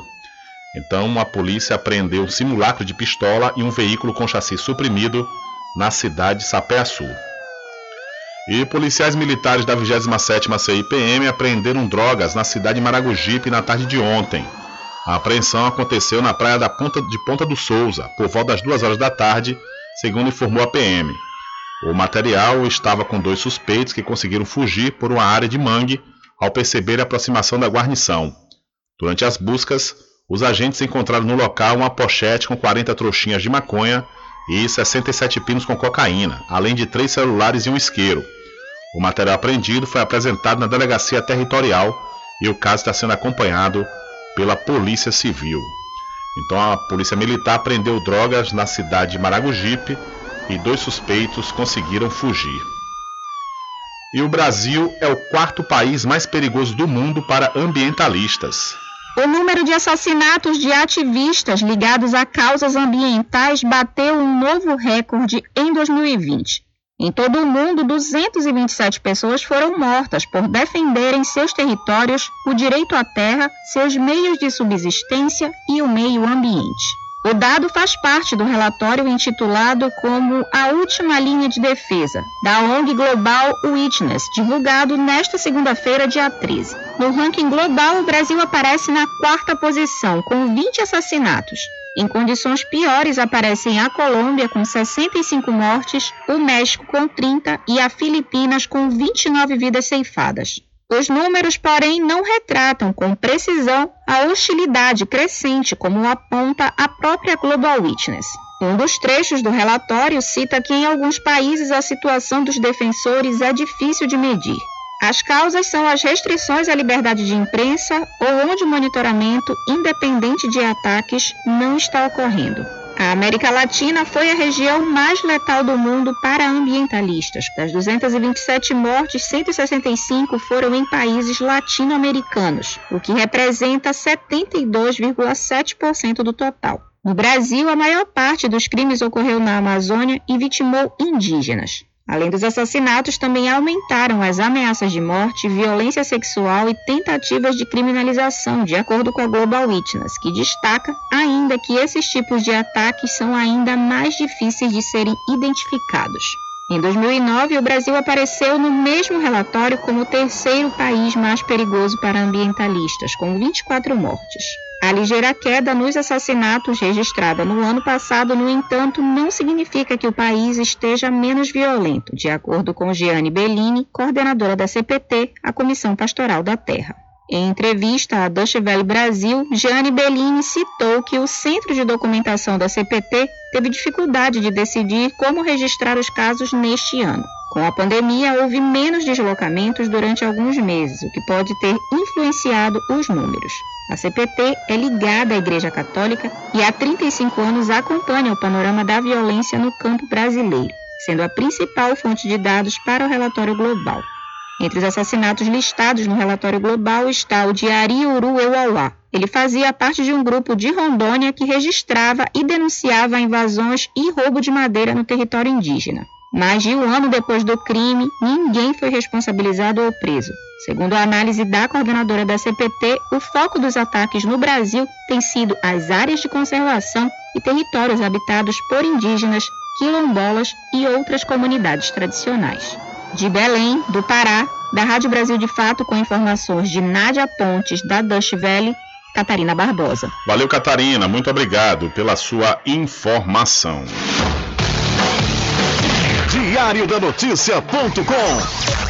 Então, a polícia apreendeu um simulacro de pistola e um veículo com chassi suprimido na cidade de Sapé-Açu. E policiais militares da 27ª CIPM apreenderam drogas na cidade de Maragogipe na tarde de ontem. A apreensão aconteceu na praia da Ponta de Ponta do Souza, por volta das 2 horas da tarde, segundo informou a PM. O material estava com dois suspeitos que conseguiram fugir por uma área de mangue ao perceber a aproximação da guarnição. Durante as buscas, os agentes encontraram no local uma pochete com 40 trouxinhas de maconha e 67 pinos com cocaína, além de três celulares e um isqueiro. O material apreendido foi apresentado na delegacia territorial e o caso está sendo acompanhado pela Polícia Civil. Então a Polícia Militar prendeu drogas na cidade de Maragogipe e dois suspeitos conseguiram fugir. E o Brasil é o quarto país mais perigoso do mundo para ambientalistas. O número de assassinatos de ativistas ligados a causas ambientais bateu um novo recorde em 2020. Em todo o mundo, 227 pessoas foram mortas por defenderem seus territórios, o direito à terra, seus meios de subsistência e o meio ambiente. O dado faz parte do relatório intitulado como A Última Linha de Defesa, da ONG Global Witness, divulgado nesta segunda-feira, dia 13. No ranking global, o Brasil aparece na quarta posição, com 20 assassinatos. Em condições piores aparecem a Colômbia com 65 mortes, o México com 30 e a Filipinas com 29 vidas ceifadas. Os números, porém, não retratam com precisão a hostilidade crescente, como aponta a própria Global Witness. Um dos trechos do relatório cita que em alguns países a situação dos defensores é difícil de medir. As causas são as restrições à liberdade de imprensa ou onde o monitoramento independente de ataques não está ocorrendo. A América Latina foi a região mais letal do mundo para ambientalistas. Das 227 mortes, 165 foram em países latino-americanos, o que representa 72,7% do total. No Brasil, a maior parte dos crimes ocorreu na Amazônia e vitimou indígenas. Além dos assassinatos, também aumentaram as ameaças de morte, violência sexual e tentativas de criminalização, de acordo com a Global Witness, que destaca ainda que esses tipos de ataques são ainda mais difíceis de serem identificados. Em 2009, o Brasil apareceu no mesmo relatório como o terceiro país mais perigoso para ambientalistas, com 24 mortes. A ligeira queda nos assassinatos registrada no ano passado, no entanto, não significa que o país esteja menos violento, de acordo com Gianni Bellini, coordenadora da CPT, a Comissão Pastoral da Terra. Em entrevista à Deutsche Welle Brasil, Gianni Bellini citou que o Centro de Documentação da CPT teve dificuldade de decidir como registrar os casos neste ano. Com a pandemia, houve menos deslocamentos durante alguns meses, o que pode ter influenciado os números. A CPT é ligada à Igreja Católica e há 35 anos acompanha o panorama da violência no campo brasileiro, sendo a principal fonte de dados para o relatório global. Entre os assassinatos listados no relatório global está o de Ari Uru Euauá. Ele fazia parte de um grupo de Rondônia que registrava e denunciava invasões e roubo de madeira no território indígena. Mais de um ano depois do crime, ninguém foi responsabilizado ou preso. Segundo a análise da coordenadora da CPT, o foco dos ataques no Brasil tem sido as áreas de conservação e territórios habitados por indígenas, quilombolas e outras comunidades tradicionais. De Belém, do Pará, da Rádio Brasil de Fato, com informações de Nádia Pontes, da Dutch Valley, Catarina Barbosa. Valeu, Catarina. Muito obrigado pela sua informação. Diário da Notícia.com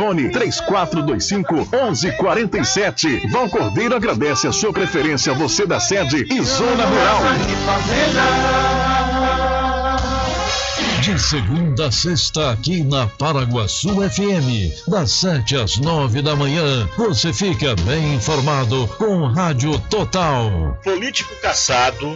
3425 1147. Val Cordeiro agradece a sua preferência, você da sede e Zona Rural. De segunda a sexta, aqui na Paraguaçu FM, das 7 às 9 da manhã, você fica bem informado com Rádio Total. Político caçado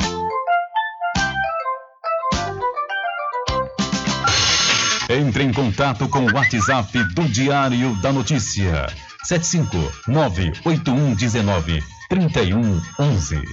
Entre em contato com o WhatsApp do Diário da Notícia. 759-8119-3111.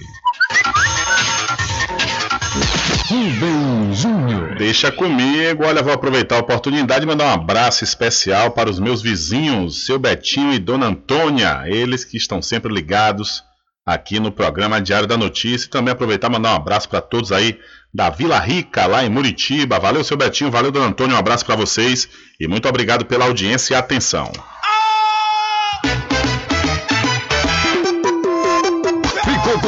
Rubem Júnior. Deixa comigo, olha, vou aproveitar a oportunidade e mandar um abraço especial para os meus vizinhos, seu Betinho e Dona Antônia, eles que estão sempre ligados aqui no programa Diário da Notícia. E também aproveitar e mandar um abraço para todos aí da Vila Rica, lá em Muritiba. Valeu, seu Betinho, valeu, Dona Antônia, um abraço para vocês e muito obrigado pela audiência e atenção.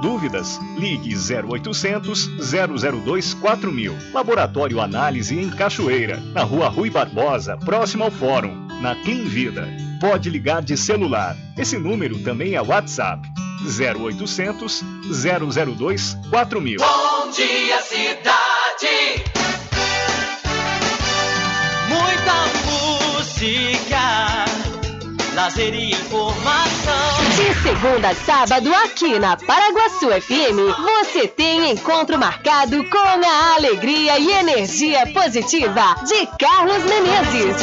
Dúvidas? Ligue 0800 002 4000. Laboratório Análise em Cachoeira, na Rua Rui Barbosa, próximo ao Fórum, na Clean Vida. Pode ligar de celular. Esse número também é WhatsApp. 0800 002 4000. Bom dia, cidade. Muita música, lazer e informação. De segunda a sábado, aqui na Paraguaçu FM, você tem encontro marcado com a alegria e energia positiva de Carlos Menezes.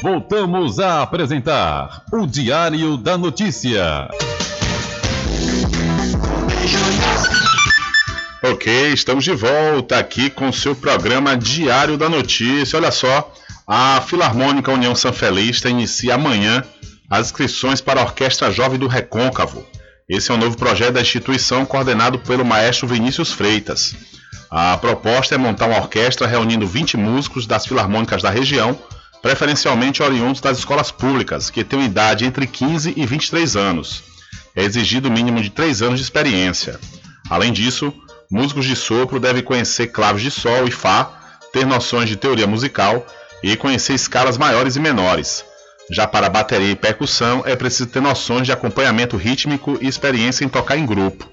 Voltamos a apresentar o Diário da Notícia. Ok, estamos de volta aqui com o seu programa Diário da Notícia. Olha só, a Filarmônica União Sanfelista inicia amanhã as inscrições para a Orquestra Jovem do Recôncavo. Esse é um novo projeto da instituição coordenado pelo maestro Vinícius Freitas. A proposta é montar uma orquestra reunindo 20 músicos das filarmônicas da região, preferencialmente oriundos das escolas públicas, que têm idade entre 15 e 23 anos. É exigido o mínimo de 3 anos de experiência. Além disso, músicos de sopro devem conhecer claves de sol e fá, ter noções de teoria musical e conhecer escalas maiores e menores. Já para bateria e percussão é preciso ter noções de acompanhamento rítmico e experiência em tocar em grupo.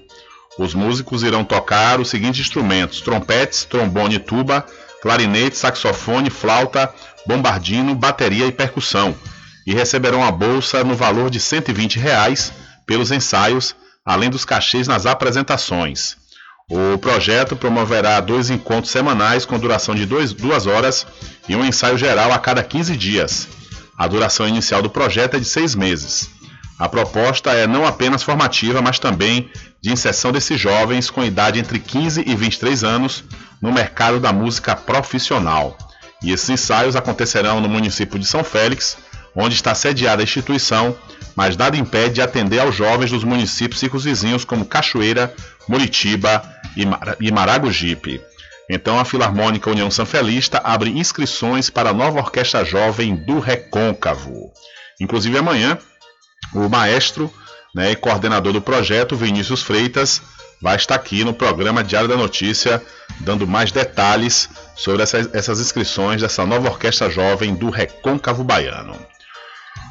Os músicos irão tocar os seguintes instrumentos: trompetes, trombone e tuba, clarinete, saxofone, flauta, bombardino, bateria e percussão, e receberão a bolsa no valor de 120 reais pelos ensaios, além dos cachês nas apresentações. O projeto promoverá dois encontros semanais com duração de dois, duas horas e um ensaio geral a cada 15 dias. A duração inicial do projeto é de seis meses. A proposta é não apenas formativa, mas também de inserção desses jovens com idade entre 15 e 23 anos no mercado da música profissional. E esses ensaios acontecerão no município de São Félix, onde está sediada a instituição, mas nada impede de atender aos jovens dos municípios circunvizinhos como Cachoeira, Muritiba e Mara- e Maragogipe. Então a Filarmônica União Sanfelista abre inscrições para a nova Orquestra Jovem do Recôncavo. Inclusive amanhã, o maestro né, e coordenador do projeto, Vinícius Freitas, vai estar aqui no programa Diário da Notícia, dando mais detalhes sobre essas, essas inscrições dessa nova Orquestra Jovem do Recôncavo Baiano.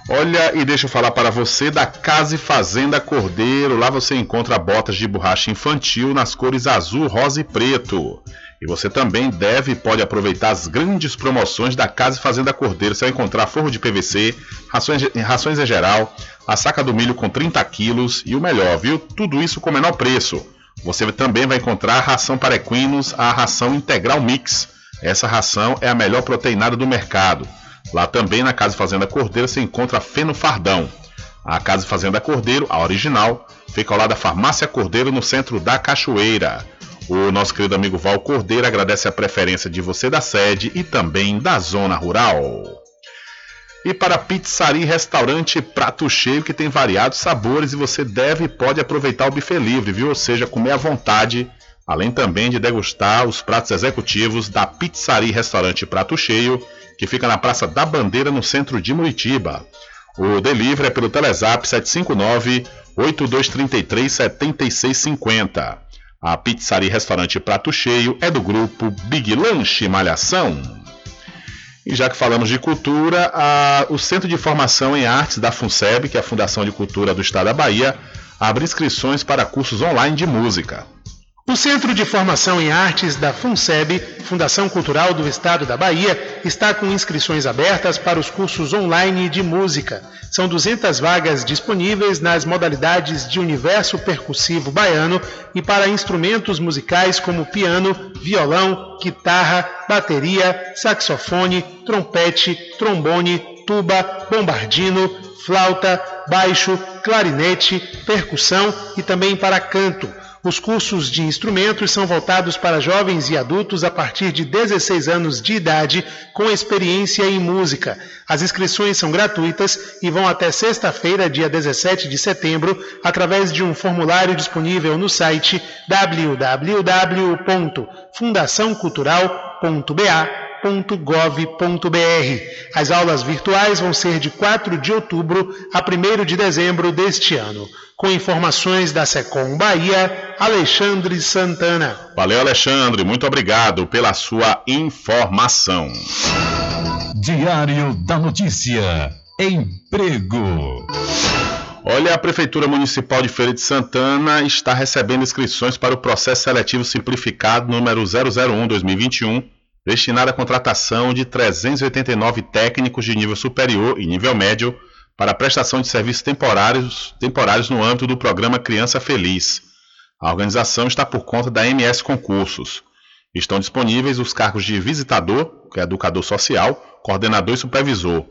Olha, e deixa eu falar para você da Casa e Fazenda Cordeiro. Lá você encontra botas de borracha infantil nas cores azul, rosa e preto. E você também deve e pode aproveitar as grandes promoções da Casa e Fazenda Cordeiro. Você vai encontrar forro de PVC, rações, rações em geral, a saca do milho com 30 quilos e o melhor, viu? Tudo isso com menor preço. Você também vai encontrar a ração para equinos, a ração integral mix. Essa ração é a melhor proteinada do mercado. Lá também na Casa Fazenda Cordeiro você encontra feno fardão. A Casa Fazenda Cordeiro, a original, fica ao lado da Farmácia Cordeiro no centro da Cachoeira. O nosso querido amigo Val Cordeiro agradece a preferência de você da sede e também da zona rural. E para pizzaria e restaurante Prato Cheio, que tem variados sabores e você deve e pode aproveitar o buffet livre, viu? Ou seja, comer à vontade, além também de degustar os pratos executivos da pizzaria e restaurante Prato Cheio, que fica na Praça da Bandeira, no centro de Muritiba. O delivery é pelo Telezap 759 8233 7650. A pizzaria e restaurante Prato Cheio é do grupo Big Lanche Malhação. E já que falamos de cultura, a- o Centro de Formação em Artes da FUNSEB, que é a Fundação de Cultura do Estado da Bahia, abre inscrições para cursos online de música. O Centro de Formação em Artes da FUNSEB, Fundação Cultural do Estado da Bahia, está com inscrições abertas para os cursos online de música. São 200 vagas disponíveis nas modalidades de universo percussivo baiano e para instrumentos musicais como piano, violão, guitarra, bateria, saxofone, trompete, trombone, tuba, bombardino, flauta, baixo, clarinete, percussão e também para canto. Os cursos de instrumentos são voltados para jovens e adultos a partir de 16 anos de idade com experiência em música. As inscrições são gratuitas e vão até sexta-feira, dia 17 de setembro, através de um formulário disponível no site www.fundaçãocultural.ba.gov.br. As aulas virtuais vão ser de 4 de outubro a 1 de dezembro deste ano. Com informações da Secom Bahia, Alexandre Santana. Valeu, Alexandre. Muito obrigado pela sua informação. Diário da Notícia. Emprego. Olha, a Prefeitura Municipal de Feira de Santana está recebendo inscrições para o processo seletivo simplificado número 001-2021, destinado à contratação de 389 técnicos de nível superior e nível médio para prestação de serviços temporários, temporários no âmbito do programa Criança Feliz. A organização está por conta da MS Concursos. Estão disponíveis os cargos de visitador, que é educador social, coordenador e supervisor.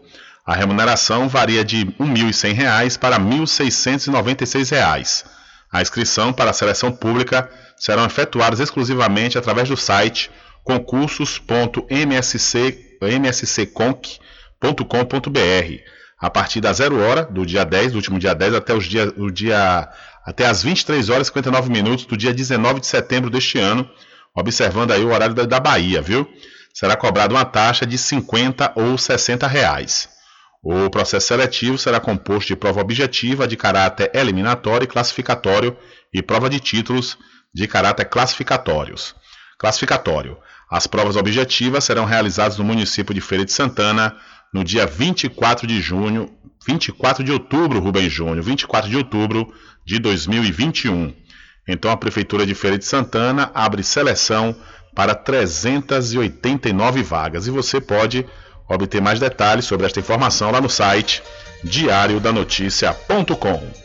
A remuneração varia de R$ 1.100 para R$ 1.696. A inscrição para a seleção pública serão efetuadas exclusivamente através do site concursos.mscconc.com.br a partir da zero hora do dia 10, do último dia 10 até os dia, o dia até as 23 horas e 59 minutos do dia 19 de setembro deste ano, observando aí o horário da, da Bahia, viu? Será cobrada uma taxa de 50 ou 60 reais. O processo seletivo será composto de prova objetiva de caráter eliminatório e classificatório e prova de títulos de caráter classificatórios. Classificatório. As provas objetivas serão realizadas no município de Feira de Santana no dia 24 de junho, 24 de outubro, Rubem Júnior, 24 de outubro de 2021. Então a prefeitura de Feira de Santana abre seleção para 389 vagas e você pode obter mais detalhes sobre esta informação lá no site diariodanoticia.com.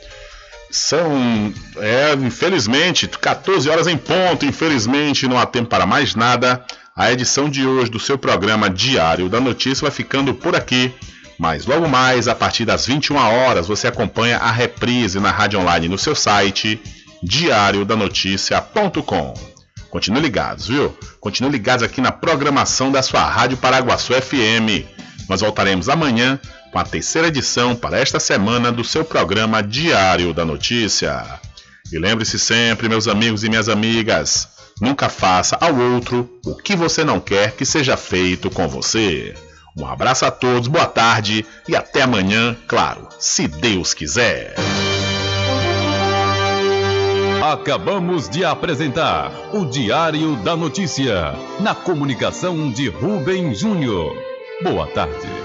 São, é, infelizmente, 14 horas em ponto, infelizmente não há tempo para mais nada. A edição de hoje do seu programa Diário da Notícia vai ficando por aqui. Mas logo mais, a partir das 21 horas, você acompanha a reprise na rádio online no seu site diariodanoticia.com. Continue ligados, viu? Continue ligados aqui na programação da sua Rádio Paraguaçu FM. Nós voltaremos amanhã com a terceira edição para esta semana do seu programa Diário da Notícia. E lembre-se sempre, meus amigos e minhas amigas, nunca faça ao outro o que você não quer que seja feito com você. Um abraço a todos, boa tarde e até amanhã, claro, se Deus quiser. Acabamos de apresentar o Diário da Notícia, na comunicação de Rubem Júnior. Boa tarde.